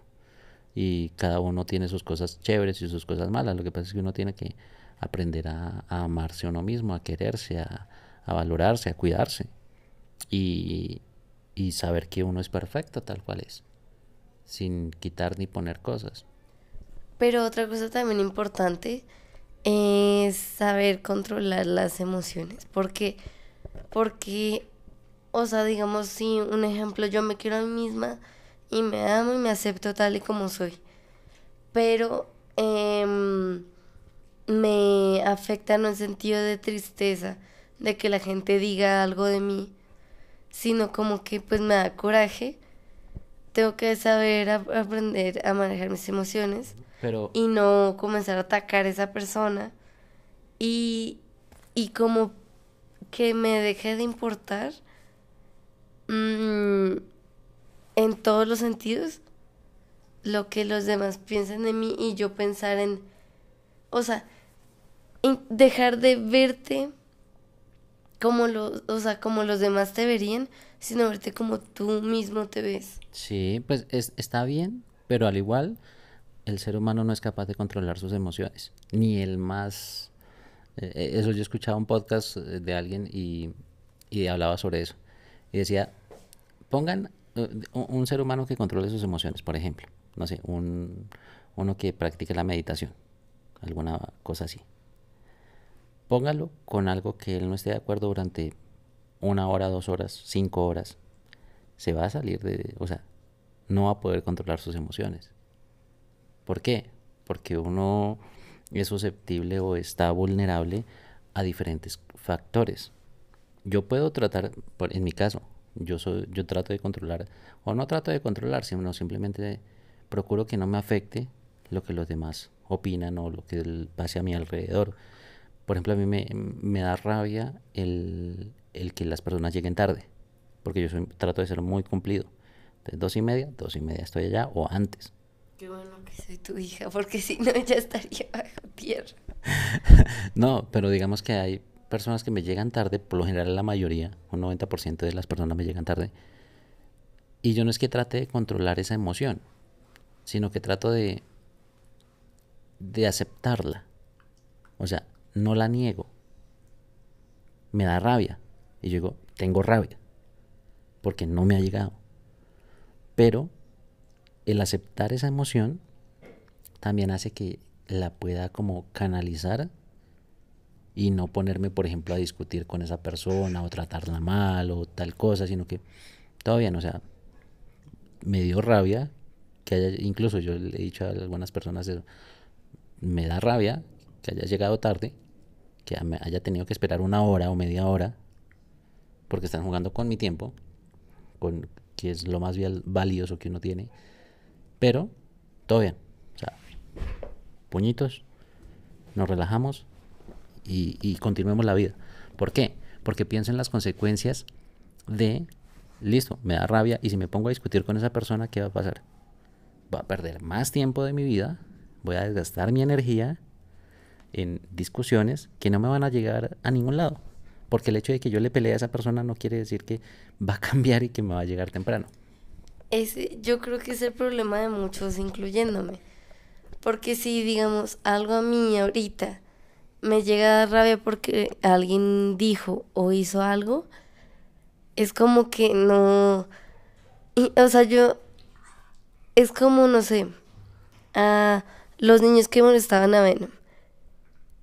Y cada uno tiene sus cosas chéveres y sus cosas malas. Lo que pasa es que uno tiene que aprender a, amarse a uno mismo, a quererse, a, a valorarse, a cuidarse. Y, y saber que uno es perfecto tal cual es. sin quitar ni poner cosas. Pero otra cosa también importante es saber controlar las emociones. Porque, porque, o sea, digamos, si un ejemplo, yo me quiero a mí misma y me amo y me acepto tal y como soy. Pero em, me afecta en sentido de tristeza, de que la gente diga algo de mí, sino como que pues me da coraje. Tengo que saber aprender a manejar mis emociones Pero, y no comenzar a atacar a esa persona y, y como que me deje de importar mm, en todos los sentidos lo que los demás piensen de mí y yo pensar en, o sea, dejar de verte como los, o sea, como los demás te verían, sino verte como tú mismo te ves. sí, pues es, está bien, pero al igual, el ser humano no es capaz de controlar sus emociones, ni el más... eh, eh, eso yo escuchaba un podcast eh, de alguien y, y hablaba sobre eso. Y decía, pongan un ser humano que controle sus emociones, por ejemplo, no sé, un, uno que practique la meditación, alguna cosa así. Póngalo con algo que él no esté de acuerdo durante una hora, dos horas, cinco horas. Se va a salir de, o sea, no va a poder controlar sus emociones. ¿Por qué? Porque uno es susceptible o está vulnerable a diferentes factores. Yo puedo tratar, en mi caso, yo soy, yo trato de controlar, o no trato de controlar, sino simplemente procuro que no me afecte lo que los demás opinan o lo que pase a mi alrededor. Por ejemplo, a mí me, me da rabia el, el que las personas lleguen tarde, porque yo soy- trato de ser muy cumplido. Entonces, dos y media, dos y media estoy allá o antes. Qué bueno que soy tu hija, porque si no ya estaría bajo tierra. No, pero digamos que hay personas que me llegan tarde, por lo general la mayoría, un 90% de las personas me llegan tarde, y yo no es que trate de controlar esa emoción, sino que trato de, de aceptarla. O sea, no la niego. Me da rabia. Y yo digo, tengo rabia, porque no me ha llegado. Pero el aceptar esa emoción también hace que la pueda como canalizar y no ponerme, por ejemplo, a discutir con esa persona o tratarla mal o tal cosa, sino que todo bien, o sea, me dio rabia que haya, incluso yo le he dicho a algunas personas eso, me da rabia que haya llegado tarde, que haya tenido que esperar una hora o media hora, porque están jugando con mi tiempo, con que es lo más valioso que uno tiene, pero todo bien, o sea, puñitos, nos relajamos y, y continuemos la vida. ¿Por qué? Porque pienso en las consecuencias de, listo, me da rabia y si me pongo a discutir con esa persona, ¿qué va a pasar? Voy a perder más tiempo de mi vida, voy a desgastar mi energía en discusiones que no me van a llegar a ningún lado. Porque el hecho de que yo le pelee a esa persona no quiere decir que va a cambiar y que me va a llegar temprano. Ese, yo creo que es el problema de muchos, incluyéndome. Porque si, digamos, algo a mí ahorita me llega a dar rabia porque alguien dijo o hizo algo, es como que no... y, o sea, yo... Es como, no sé, a los niños que molestaban a Venom.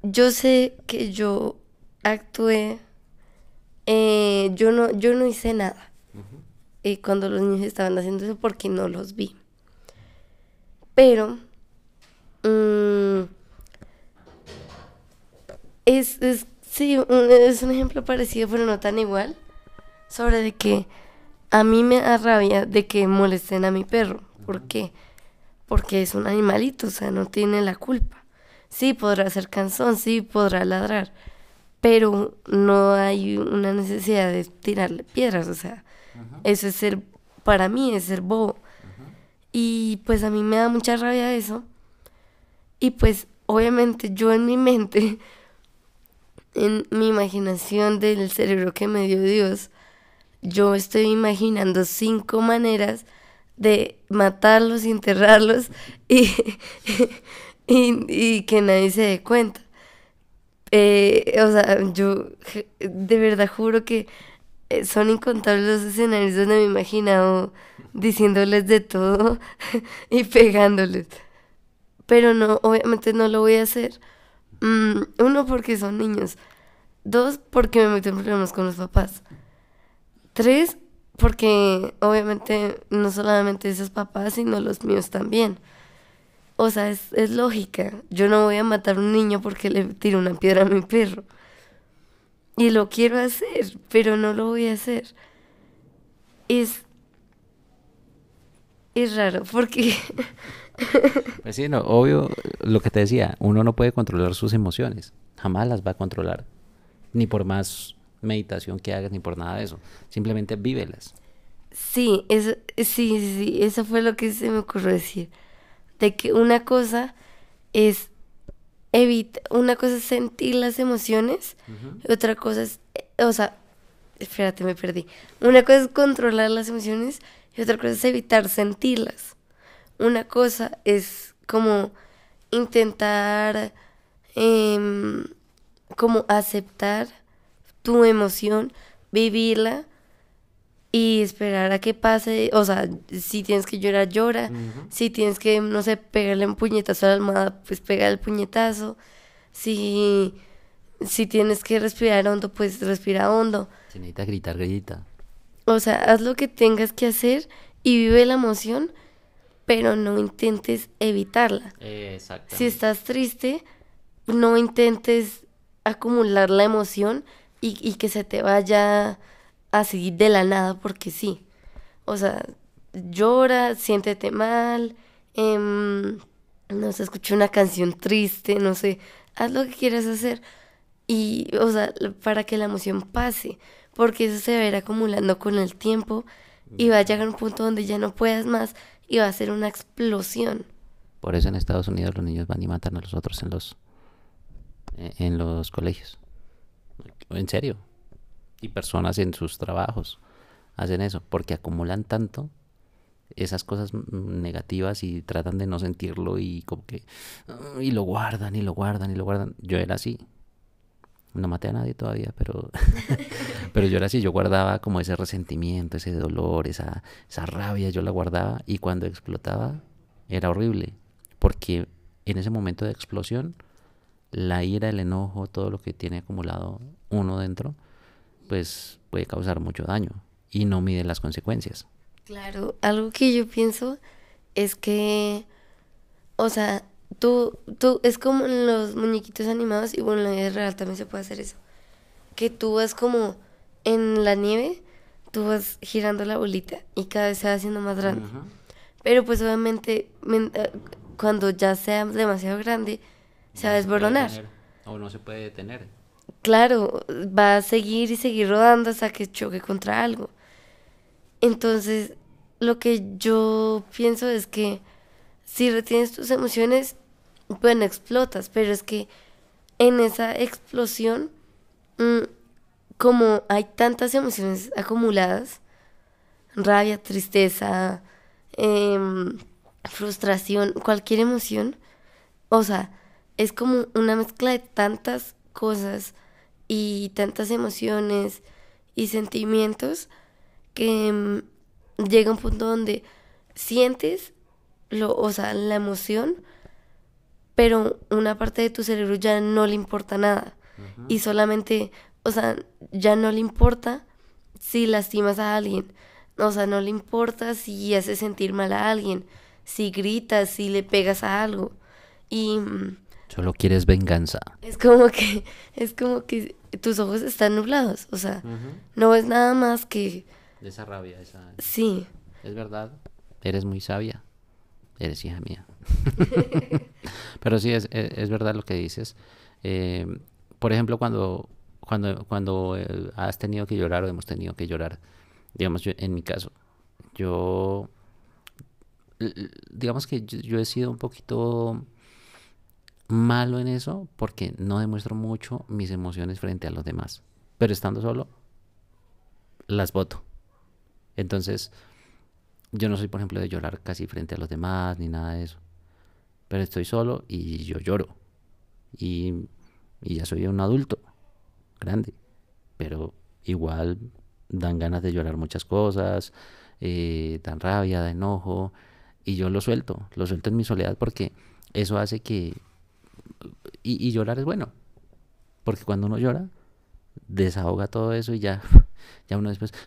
Yo sé que yo actué... eh, yo, no, yo no hice nada eh, cuando los niños estaban haciendo eso porque no los vi. Pero mm, es, es, sí, un- es un ejemplo parecido, pero no tan igual, sobre de que a mí me da rabia de que molesten a mi perro. ¿Por qué? Porque es un animalito, o sea, no tiene la culpa. Sí, podrá ser cansón, sí, podrá ladrar, pero no hay una necesidad de tirarle piedras, o sea, eso es ser, para mí es ser bobo. Y pues a mí me da mucha rabia eso. Y pues obviamente yo en mi mente, en mi imaginación del cerebro que me dio Dios, yo estoy imaginando cinco maneras de matarlos, enterrarlos y, y, que nadie se dé cuenta. Eh, o sea, yo de verdad juro que eh, son incontables los escenarios donde me he imaginado diciéndoles de todo y pegándoles. Pero no, obviamente no lo voy a hacer. Mm, uno, porque son niños. Dos, porque me meto en problemas con los papás. Tres, porque obviamente no solamente esos papás, sino los míos también. O sea, es, es lógica. Yo no voy a matar a un niño porque le tiro una piedra a mi perro. Y lo quiero hacer, pero no lo voy a hacer. Es. Es raro, porque. pues sí, no, obvio, lo que te decía, uno no puede controlar sus emociones. Jamás las va a controlar. Ni por más meditación que hagas, ni por nada de eso. Simplemente vívelas. Sí, eso, sí, sí, eso fue lo que se me ocurrió decir. De que una cosa es evita, una cosa es sentir las emociones, otra cosa es, eh, o sea, espérate, me perdí. Una cosa es controlar las emociones y otra cosa es evitar sentirlas. Una cosa es como intentar em, como aceptar tu emoción, vivirla y esperar a que pase, o sea, si tienes que llorar, llora, si tienes que, no sé, pegarle un puñetazo a la almohada, pues pega el puñetazo, si, si tienes que respirar hondo, pues respira hondo. Si necesitas gritar, grita. O sea, haz lo que tengas que hacer y vive la emoción, pero no intentes evitarla. Exactamente. Si estás triste, no intentes acumular la emoción y, y que se te vaya así de la nada porque sí. O sea, llora, siéntete mal, em, no sé, escucha una canción triste, no sé, haz lo que quieras hacer. Y, o sea, para que la emoción pase, porque eso se va a ir acumulando con el tiempo y va a llegar a un punto donde ya no puedas más y va a ser una explosión. Por eso en Estados Unidos los niños van y matan a los otros en los e, en los colegios. En serio y personas en sus trabajos hacen eso, porque acumulan tanto esas cosas negativas y tratan de no sentirlo y como que y lo guardan y lo guardan y lo guardan. Yo era así. No maté a nadie todavía, pero pero yo era así, yo guardaba como ese resentimiento, ese dolor, esa esa rabia, yo la guardaba y cuando explotaba era horrible, porque en ese momento de explosión la ira, el enojo, todo lo que tiene acumulado uno dentro, pues puede causar mucho daño y no mide las consecuencias. Claro, algo que yo pienso es que, o sea, tú, tú, es como en los muñequitos animados y bueno, en la vida real también se puede hacer eso. Que tú vas como en la nieve, tú vas girando la bolita y cada vez se va haciendo más grande. Pero pues obviamente eh, cuando ya sea demasiado grande, se va a desboronar. O no se puede detener claro, va a seguir y seguir rodando hasta que choque contra algo. Entonces, lo que yo pienso es que si retienes tus emociones, bueno, explotas, pero es que en esa explosión, mm, como hay tantas emociones acumuladas, rabia, tristeza, em, frustración, cualquier emoción, o sea, es como una mezcla de tantas cosas y tantas emociones y sentimientos que mm, llega un punto donde sientes lo, o sea, la emoción, pero una parte de tu cerebro ya no le importa nada. Y solamente, o sea, ya no le importa si lastimas a alguien, o sea, no le importa si haces sentir mal a alguien, si gritas, si le pegas a algo. Y mm, Solo quieres venganza. Es como que, es como que tus ojos están nublados, o sea, no es nada más que... De esa rabia, esa... Sí. Es verdad, eres muy sabia, eres hija mía. Pero sí, es, es, verdad lo que dices. Eh, por ejemplo, cuando, cuando, cuando eh, has tenido que llorar o hemos tenido que llorar, digamos, yo, en mi caso, yo, digamos que yo he sido un poquito malo en eso porque no demuestro mucho mis emociones frente a los demás. Pero estando solo, las voto. Entonces, yo no soy, por ejemplo, de llorar casi frente a los demás ni nada de eso. Pero estoy solo y yo lloro. Y, ya soy un adulto, grande. Pero igual dan ganas de llorar muchas cosas, eh, dan rabia, da enojo, y yo lo suelto, lo suelto en mi soledad porque eso hace que... Y, y llorar es bueno, porque cuando uno llora, desahoga todo eso y ya, ya uno después...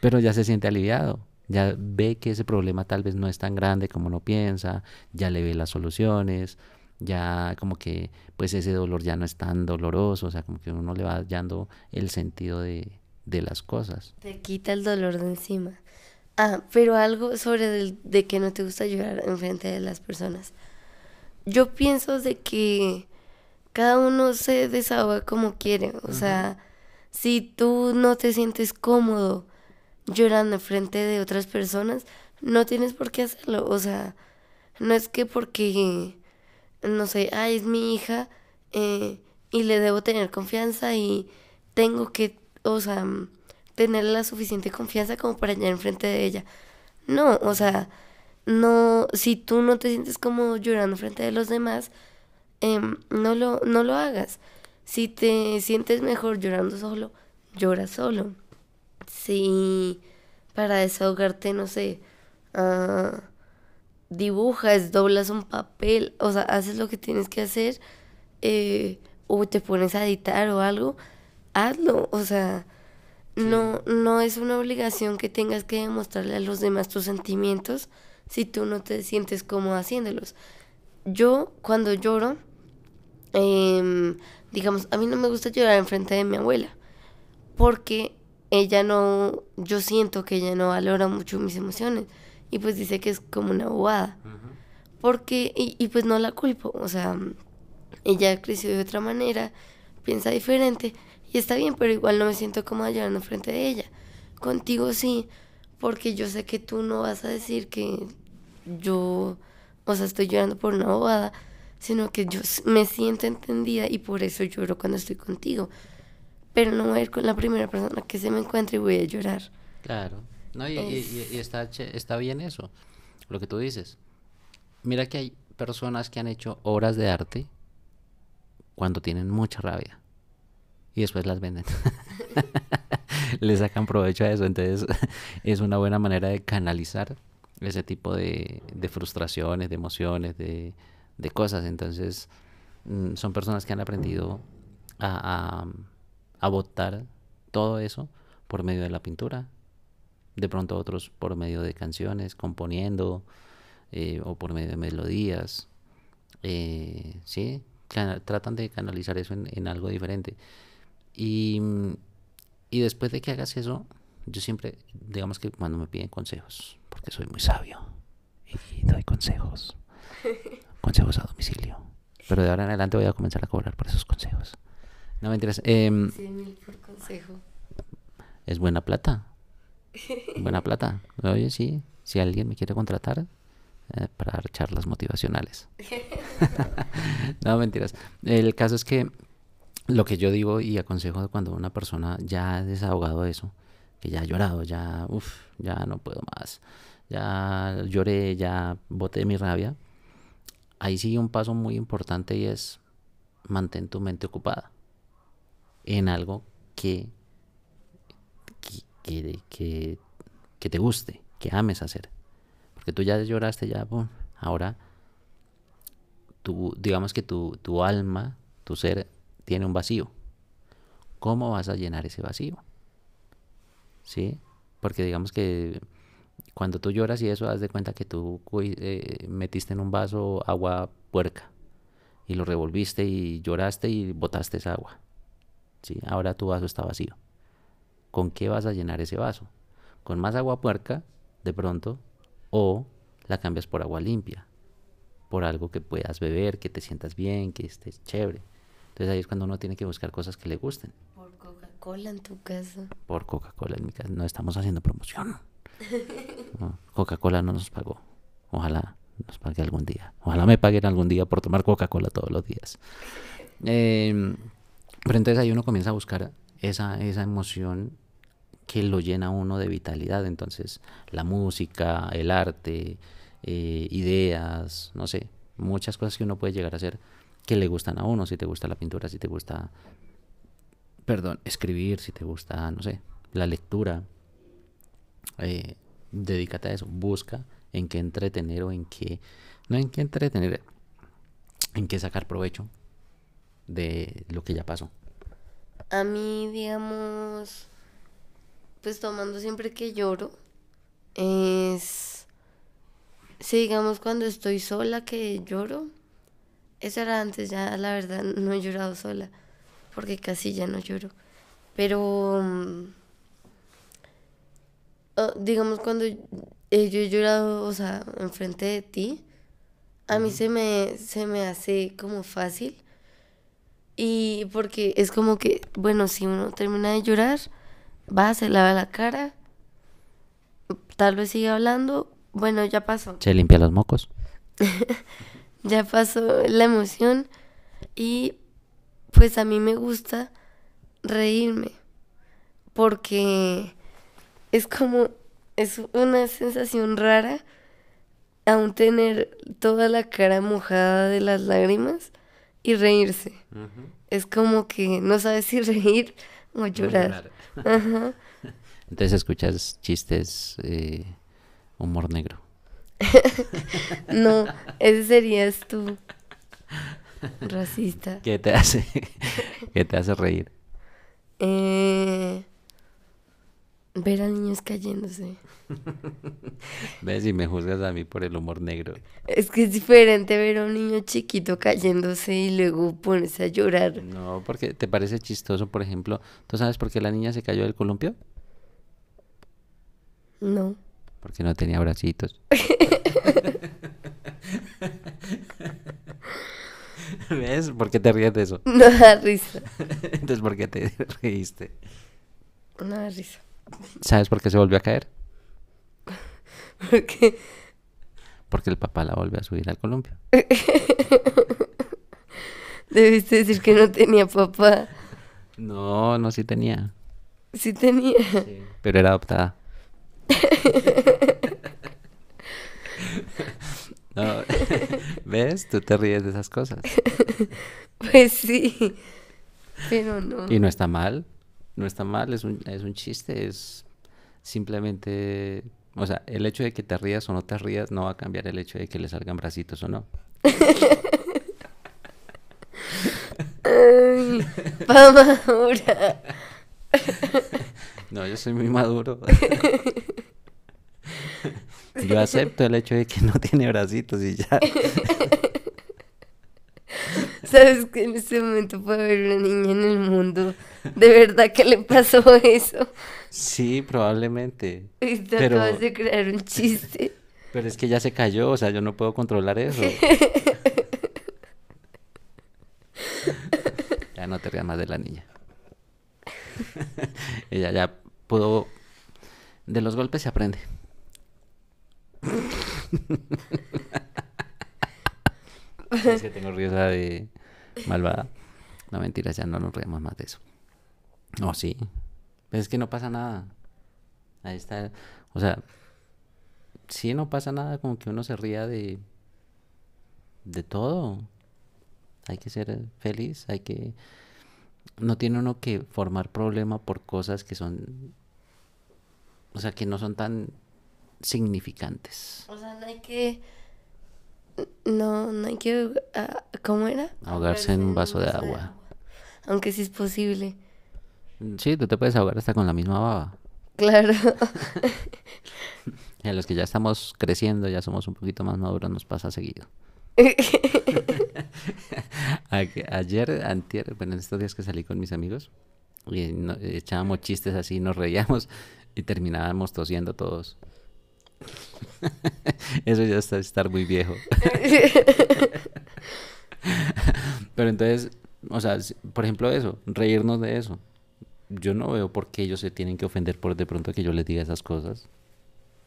Pero ya se siente aliviado, ya ve que ese problema tal vez no es tan grande como uno piensa, ya le ve las soluciones, ya como que pues ese dolor ya no es tan doloroso, o sea, como que uno le va hallando el sentido de, de las cosas. Te quita el dolor de encima. Ah, pero algo sobre el, de que no te gusta llorar en frente de las personas. Yo pienso de que cada uno se desahoga como quiere, o sea, si tú no te sientes cómodo llorando en frente de otras personas, no tienes por qué hacerlo, o sea, no es que porque no sé, ay, es mi hija eh, y le debo tener confianza y tengo que, o sea, tener la suficiente confianza como para llegar enfrente de ella. No, o sea, no, si tú no te sientes como llorando frente de los demás, em, no, lo, no lo hagas. Si te sientes mejor llorando solo, llora solo. Si para desahogarte, no sé, uh, dibujas, doblas un papel, o sea, haces lo que tienes que hacer, eh, o te pones a editar o algo, hazlo, o sea, no, no es una obligación que tengas que demostrarle a los demás tus sentimientos si tú no te sientes cómodo haciéndolos. Yo, cuando lloro, em, digamos, a mí no me gusta llorar en frente de mi abuela, porque ella no, yo siento que ella no valora mucho mis emociones y pues dice que es como una bobada. Porque, y, y, pues no la culpo, o sea, ella creció de otra manera, piensa diferente y está bien, pero igual no me siento cómoda llorando frente de ella. Contigo sí, porque yo sé que tú no vas a decir que yo, o sea, estoy llorando por una bobada, sino que yo me siento entendida y por eso lloro cuando estoy contigo. Pero no voy a ir con la primera persona que se me encuentre y voy a llorar. Claro. No, y, y, está, está bien eso, lo que tú dices. Mira que hay personas que han hecho obras de arte cuando tienen mucha rabia y después las venden. Le sacan provecho a eso, entonces es una buena manera de canalizar ese tipo de, de frustraciones, de emociones, de, de, cosas. Entonces mm, son personas que han aprendido a, a, a botar todo eso por medio de la pintura, de pronto otros por medio de canciones, componiendo, eh, o por medio de melodías. Eh, sí, tratan de canalizar eso en, algo diferente. Y, y, después de que hagas eso, yo siempre, digamos que cuando me piden consejos, porque soy muy sabio y doy consejos, consejos a domicilio. Pero de ahora en adelante voy a comenzar a cobrar por esos consejos. No mentiras. Eh, mil por consejo. Es buena plata. Buena plata. Oye, sí, si alguien me quiere contratar eh, para dar charlas motivacionales. no, mentiras. El caso es que lo que yo digo y aconsejo cuando una persona ya ha desahogado eso, que ya ha llorado, ya, uff, ya no puedo más, ya lloré, ya boté mi rabia, ahí sigue un paso muy importante y es mantén tu mente ocupada en algo que que, que, te guste, que ames hacer. Porque tú ya lloraste, ya, ahora tú, digamos que tu, tu alma, tu ser, tiene un vacío. ¿Cómo vas a llenar ese vacío? ¿Sí? Porque digamos que cuando tú lloras y eso, haz de cuenta que tú eh, metiste en un vaso agua puerca y lo revolviste y lloraste y botaste esa agua. ¿Sí? Ahora tu vaso está vacío. ¿con qué vas a llenar ese vaso? ¿Con más agua puerca, de pronto? ¿O la cambias por agua limpia? Por algo que puedas beber, que te sientas bien, que estés chévere. Entonces ahí es cuando uno tiene que buscar cosas que le gusten. Por Coca-Cola en tu caso. Por Coca-Cola en mi casa. No estamos haciendo promoción. Coca-Cola no nos pagó. Ojalá nos pague algún día. Ojalá me paguen algún día por tomar Coca-Cola todos los días. Eh, pero entonces ahí uno comienza a buscar esa, esa emoción que lo llena uno de vitalidad. Entonces, la música, el arte, eh, ideas, no sé, muchas cosas que uno puede llegar a hacer que le gustan a uno. Si te gusta la pintura, si te gusta perdón, escribir si te gusta, no sé, la lectura. Eh, dedícate a eso, busca en qué entretener o en qué, no en qué entretener, en qué sacar provecho de lo que ya pasó. A mí, digamos, pues tomando siempre que lloro, es, si digamos cuando estoy sola que lloro, eso era antes, ya la verdad no he llorado sola, porque casi ya no lloro, pero mm, oh, digamos cuando yo he llorado, o sea, enfrente de ti, a mí se me, se me hace como fácil. Y porque es como que, bueno, si uno termina de llorar, va, se lava la cara, tal vez sigue hablando, bueno, ya pasó. Se limpia los mocos. ya pasó la emoción y pues a mí me gusta reírme porque es como, es una sensación rara aún tener toda la cara mojada de las lágrimas y reírse. Es como que no sabes si reír o llorar. Entonces escuchas chistes, eh, humor negro. no, ese serías tú. Racista. ¿Qué te hace? ¿Qué te hace reír? Eh, ver a niños cayéndose. ¿Ves? Y me juzgas a mí por el humor negro. Es que es diferente ver a un niño chiquito cayéndose y luego ponerse a llorar. No, porque te parece chistoso, por ejemplo. ¿Tú sabes por qué la niña se cayó del columpio? No. Porque no tenía bracitos. ¿Ves? ¿Por qué te ríes de eso? No da risa. Entonces, ¿por qué te reíste? No da risa. ¿Sabes por qué se volvió a caer? ¿Por qué? Porque el papá la volvió a subir al columpio. Debiste decir que no tenía papá. No, no, sí tenía. Sí tenía. Pero era adoptada. No, ¿Ves? Tú te ríes de esas cosas. Pues sí. Pero no. Y no está mal. No está mal, es un, es un chiste, es simplemente, o sea, el hecho de que te rías o no te rías no va a cambiar el hecho de que le salgan bracitos o no. Ay, madura. No, yo soy muy maduro. Yo acepto el hecho de que no tiene bracitos y ya. Sabes que en este momento puede haber una niña en el mundo. ¿De verdad que le pasó eso? Sí, probablemente. Y te Pero- acabas de crear un chiste. Pero es que ya se cayó, o sea, yo no puedo controlar eso. Ya no te rías más de la niña. Ella ya pudo... De los golpes se aprende. Es que tengo risa de malvada. No, mentiras, ya no nos reímos más de eso. No, sí. Pero es que no pasa nada. Ahí está. O sea, sí no pasa nada como que uno se ría de... De todo. Hay que ser feliz, hay que... No tiene uno que formar problema por cosas que son... O sea, que no son tan significantes. O sea, no hay que. No, no hay que. ah, ¿Cómo era? Ahogarse en un vaso de agua. Aunque sí es posible. Sí, tú te puedes ahogar hasta con la misma baba. Claro. A los que ya estamos creciendo, ya somos un poquito más maduros, nos pasa seguido. Ayer, antier, bueno, en estos días que salí con mis amigos, y no- echábamos chistes así, nos reíamos y terminábamos tosiendo todos. Eso ya está estar muy viejo. Pero entonces, o sea, por ejemplo eso, reírnos de eso. Yo no veo por qué ellos se tienen que ofender por de pronto que yo les diga esas cosas.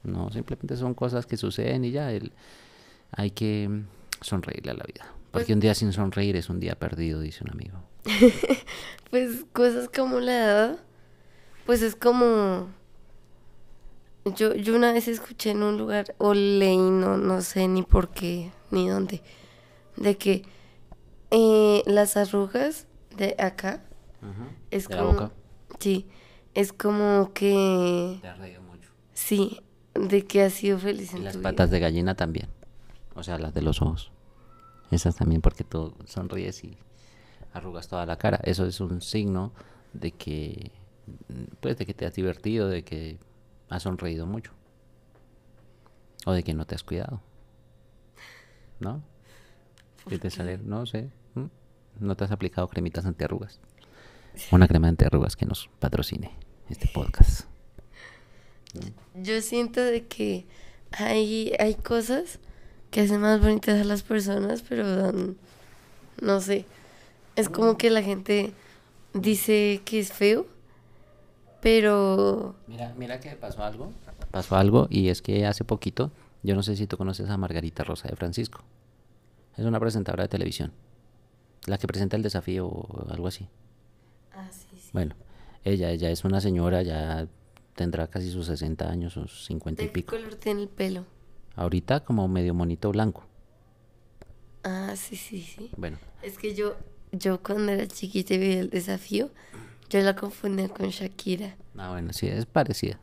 No, simplemente son cosas que suceden y ya, el- hay que sonreírle a la vida. Porque Pues- un día sin sonreír es un día perdido, dice un amigo. Pues cosas como la edad, pues es como... Yo, yo una vez escuché en un lugar, o leí, no, no sé ni por qué, ni dónde, de que eh, las arrugas de acá Es De la como, boca. sí, es como que, Te has reído mucho. sí, de que has sido feliz Y en las tu patas vida. de gallina también. O sea, las de los ojos. Esas también porque tú sonríes y arrugas toda la cara. Eso es un signo de que, mm, pues, de que te has divertido, de que has sonreído mucho. O de que no te has cuidado. ¿No? Que te sale, no sé. ¿m? No te has aplicado cremitas antiarrugas. Una crema antiarrugas que nos patrocine este podcast. Yo siento de que hay, hay cosas que hacen más bonitas a las personas, pero dan, no sé, es como que la gente dice que es feo, pero Mira, mira que pasó algo. Pasó algo y es que hace poquito, yo no sé si tú conoces a Margarita Rosa de Francisco. Es una presentadora de televisión. La que presenta el desafío o algo así. Ah, sí, sí. Bueno, ella, ella es una señora, ya tendrá casi sus 60 años, sus 50 y ¿De qué pico. color tiene el pelo? Ahorita como medio monito blanco. Ah, sí, sí, sí. Bueno, Es que yo, yo cuando era chiquita y veía el desafío, yo la confundía con Shakira. ah, bueno, sí, es parecida.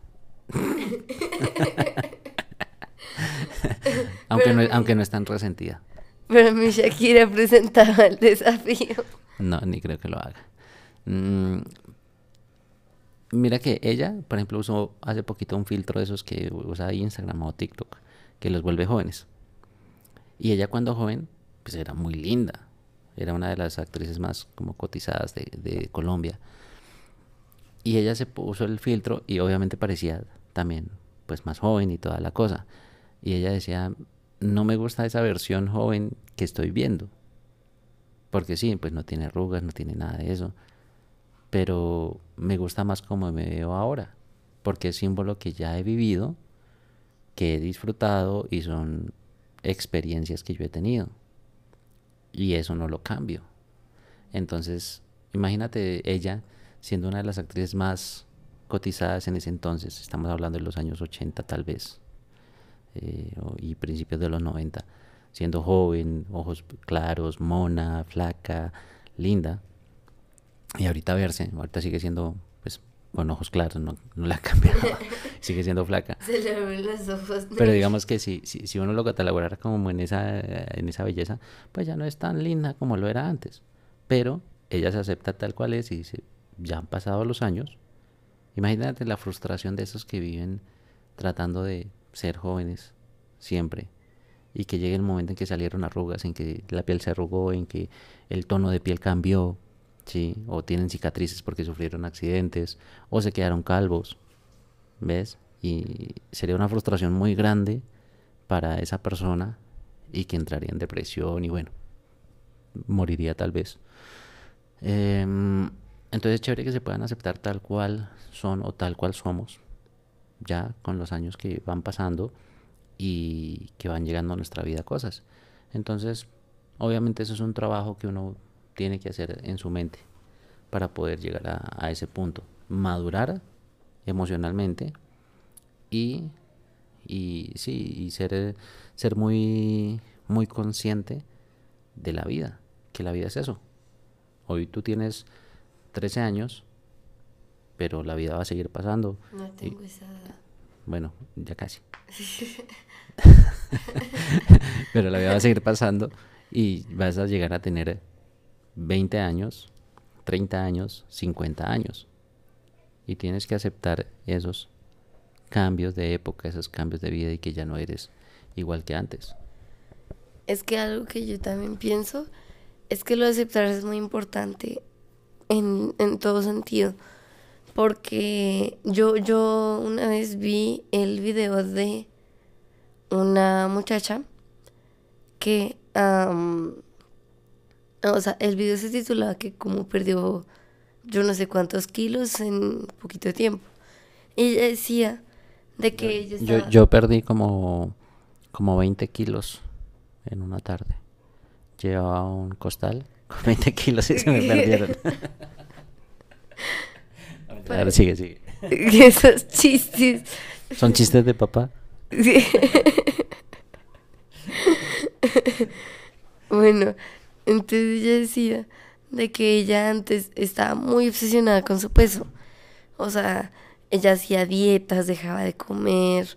aunque, no, aunque no es tan resentida. Pero mi Shakira presentaba el desafío. No, ni creo que lo haga. Mm, mira que ella, por ejemplo, usó hace poquito un filtro de esos que usa Instagram o TikTok, que los vuelve jóvenes. Y ella cuando joven, pues era muy linda. Era una de las actrices más como cotizadas de, de Colombia. Y ella se puso el filtro y obviamente parecía también pues más joven y toda la cosa. Y ella decía, no me gusta esa versión joven que estoy viendo. Porque sí, pues no tiene arrugas, no tiene nada de eso. Pero me gusta más como me veo ahora. Porque es símbolo que ya he vivido, que he disfrutado y son experiencias que yo he tenido. Y eso no lo cambio. Entonces, imagínate ella siendo una de las actrices más cotizadas en ese entonces. Estamos hablando de los años 80 tal vez. eh, y principios de los 90. Siendo joven, ojos claros, mona, flaca, linda. Y ahorita verse, ahorita sigue siendo, con ojos claros, no, no la ha cambiado. sigue siendo flaca. Se le ven los ojos. Pero digamos que si, si, si uno lo catalogara como en esa, en esa belleza, pues ya no es tan linda como lo era antes. Pero ella se acepta tal cual es y dice, ya han pasado los años. Imagínate la frustración de esos que viven tratando de ser jóvenes siempre. Y que llegue el momento en que salieron arrugas, en que la piel se arrugó, en que el tono de piel cambió, ¿sí? O tienen cicatrices porque sufrieron accidentes, o se quedaron calvos. ¿Ves? Y sería una frustración muy grande para esa persona y que entraría en depresión y bueno, moriría tal vez. Em, entonces es chévere que se puedan aceptar tal cual son o tal cual somos, ya con los años que van pasando y que van llegando a nuestra vida cosas. Entonces, obviamente eso es un trabajo que uno tiene que hacer en su mente para poder llegar a, a ese punto. Madurar emocionalmente y, y sí, y ser, ser muy, muy consciente de la vida, que la vida es eso. Hoy tú tienes 13 años, pero la vida va a seguir pasando. No Y- tengo esa edad. bueno, ya casi. Pero la vida va a seguir pasando y vas a llegar a tener 20 años, 30 años, 50 años. Y tienes que aceptar esos cambios de época, esos cambios de vida y que ya no eres igual que antes. Es que algo que yo también pienso es que lo de aceptar es muy importante en, en todo sentido. Porque yo, yo una vez vi el video de una muchacha que, o sea, el video se titulaba que como perdió yo no sé cuántos kilos en poquito tiempo. Y ella decía de que ella Yo, estaba... yo perdí como, como 20 kilos en una tarde. Llevaba un costal con 20 kilos y se me perdieron. Ahora sigue, sigue. esos chistes. ¿Son chistes de papá? Sí. bueno, entonces ella decía de que ella antes estaba muy obsesionada con su peso. O sea, ella hacía dietas, dejaba de comer,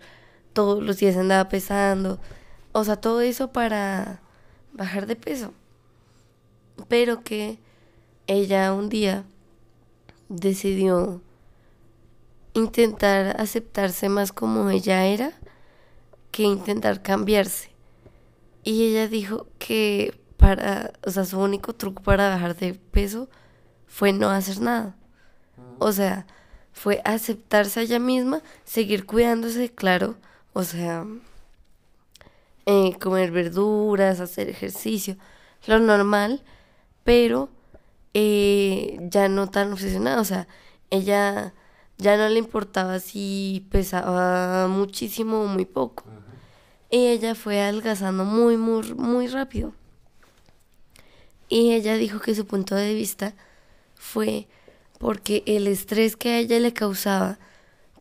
todos los días andaba pesando. O sea, todo eso para bajar de peso. Pero que ella un día decidió intentar aceptarse más como ella era que intentar cambiarse. Y ella dijo que para, o sea, su único truco para bajar de peso fue no hacer nada. O sea, fue aceptarse a ella misma, seguir cuidándose, claro, o sea, eh, comer verduras, hacer ejercicio, lo normal, pero eh, ya no tan obsesionada, o sea, ella ya no le importaba si pesaba muchísimo o muy poco. Y ella fue adelgazando muy, muy, muy rápido. Y ella dijo que su punto de vista fue porque el estrés que a ella le causaba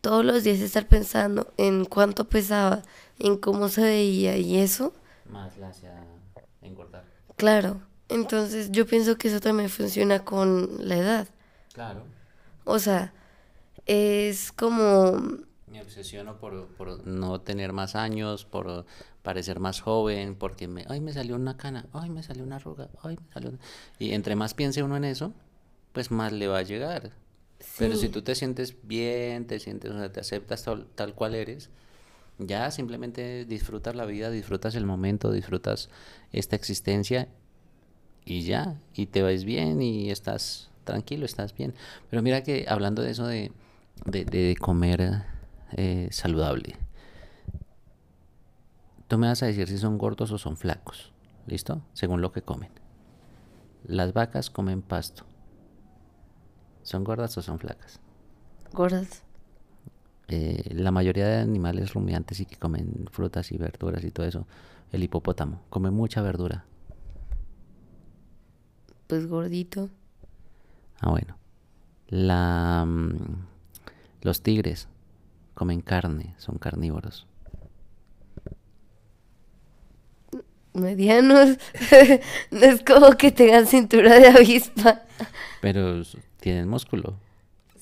todos los días estar pensando en cuánto pesaba, en cómo se veía y eso. Más la hacía engordar. Claro, entonces yo pienso que eso también funciona con la edad. Claro. O sea, es como... Obsesiono por, por no tener más años, por parecer más joven, porque me, ay, me salió una cana, ay, me salió una arruga, ay, me salió... Y entre más piense uno en eso, pues más le va a llegar. Pero si tú te sientes bien, te sientes, o sea, te aceptas tal, tal cual eres, ya simplemente disfrutas la vida, disfrutas el momento, disfrutas esta existencia y ya, y te ves bien y estás tranquilo, estás bien. Pero mira que hablando de eso de, de, de comer eh, saludable, tú me vas a decir si son gordos o son flacos, ¿listo? Según lo que comen. Las vacas comen pasto. ¿Son gordas o son flacas? gordas. Eh, la mayoría de animales rumiantes y que comen frutas y verduras y todo eso, el hipopótamo come mucha verdura. Pues gordito. Ah, bueno. La, mm, los tigres comen carne, son carnívoros. Medianos. no es como que tengan cintura de avispa. Pero tienen músculo,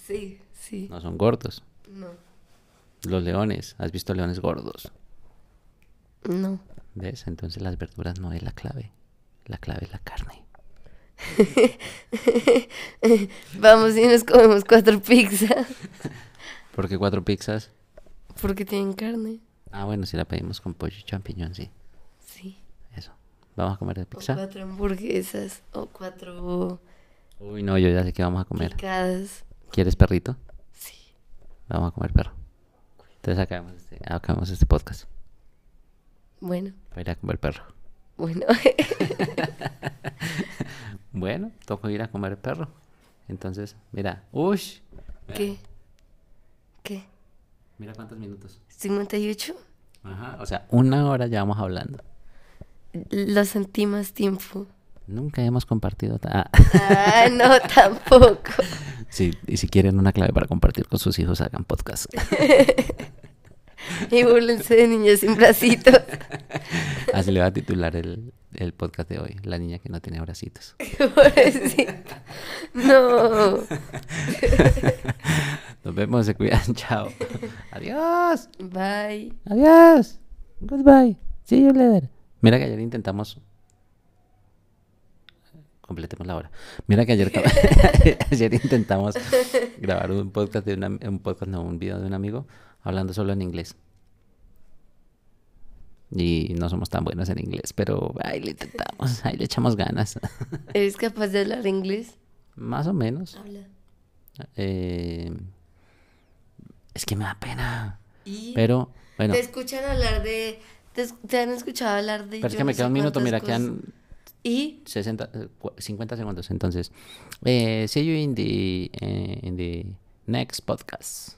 Sí, sí. no son gordos. No. Los leones, ¿has visto leones gordos? No. ¿Ves? Entonces las verduras no es la clave. La clave es la carne. Vamos y nos comemos cuatro pizzas. ¿Por qué cuatro pizzas? Porque tienen carne. Ah, bueno, si la pedimos con pollo y champiñón, sí. Sí. Eso. ¿Vamos a comer de O pizza? cuatro hamburguesas. O cuatro Uy, no, yo ya sé qué vamos a comer. picadas. ¿Quieres perrito? Sí. Vamos a comer perro. Entonces acabamos este, acabamos este podcast. Bueno. Para ir a comer perro. Bueno. Bueno, toco ir a comer perro. Entonces, mira. ¿Qué? ¿Qué? Mira cuántos minutos. ¿58? Ajá. O sea, una hora ya vamos hablando. Lo sentí más tiempo. Nunca hemos compartido. Ah. Ah, no, tampoco. Sí, y si quieren una clave para compartir con sus hijos, hagan podcast. Y burlense de niños sin bracitos. Así le va a titular el, el podcast de hoy. La niña que no tiene bracitos. Pobrecita. No. Nos vemos, se cuidan. Chao. Adiós. Bye. Adiós. Goodbye. See you later. Mira que ayer intentamos. Completemos la hora. Mira que ayer, ayer intentamos grabar un podcast de una, un podcast, no, un video de un amigo hablando solo en inglés. Y no somos tan buenos en inglés, pero ahí le intentamos, ahí le echamos ganas. ¿Eres capaz de hablar inglés? Más o menos. Habla. Eh, es que me da pena. ¿Y? Pero, bueno, Te escuchan hablar de... Te, te han escuchado hablar de... pero es que no me sé queda un minuto, mira, cosas. quedan ¿Y? 60, eh, cua- 50 segundos. Entonces, eh, see you in the, eh, in the next podcast.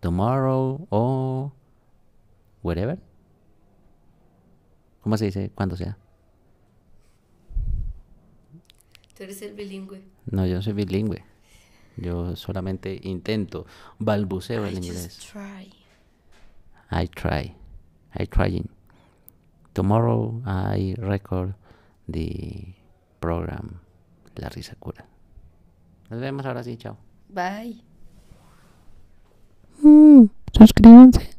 Tomorrow or wherever. ¿Cómo se dice? Cuando sea. Tú eres el bilingüe. No, yo no soy bilingüe. Yo solamente intento, balbuceo el I inglés. just try. I try. I trying. Tomorrow I record the program La risa cura. Nos vemos ahora sí, chao. Bye. suscríbanse.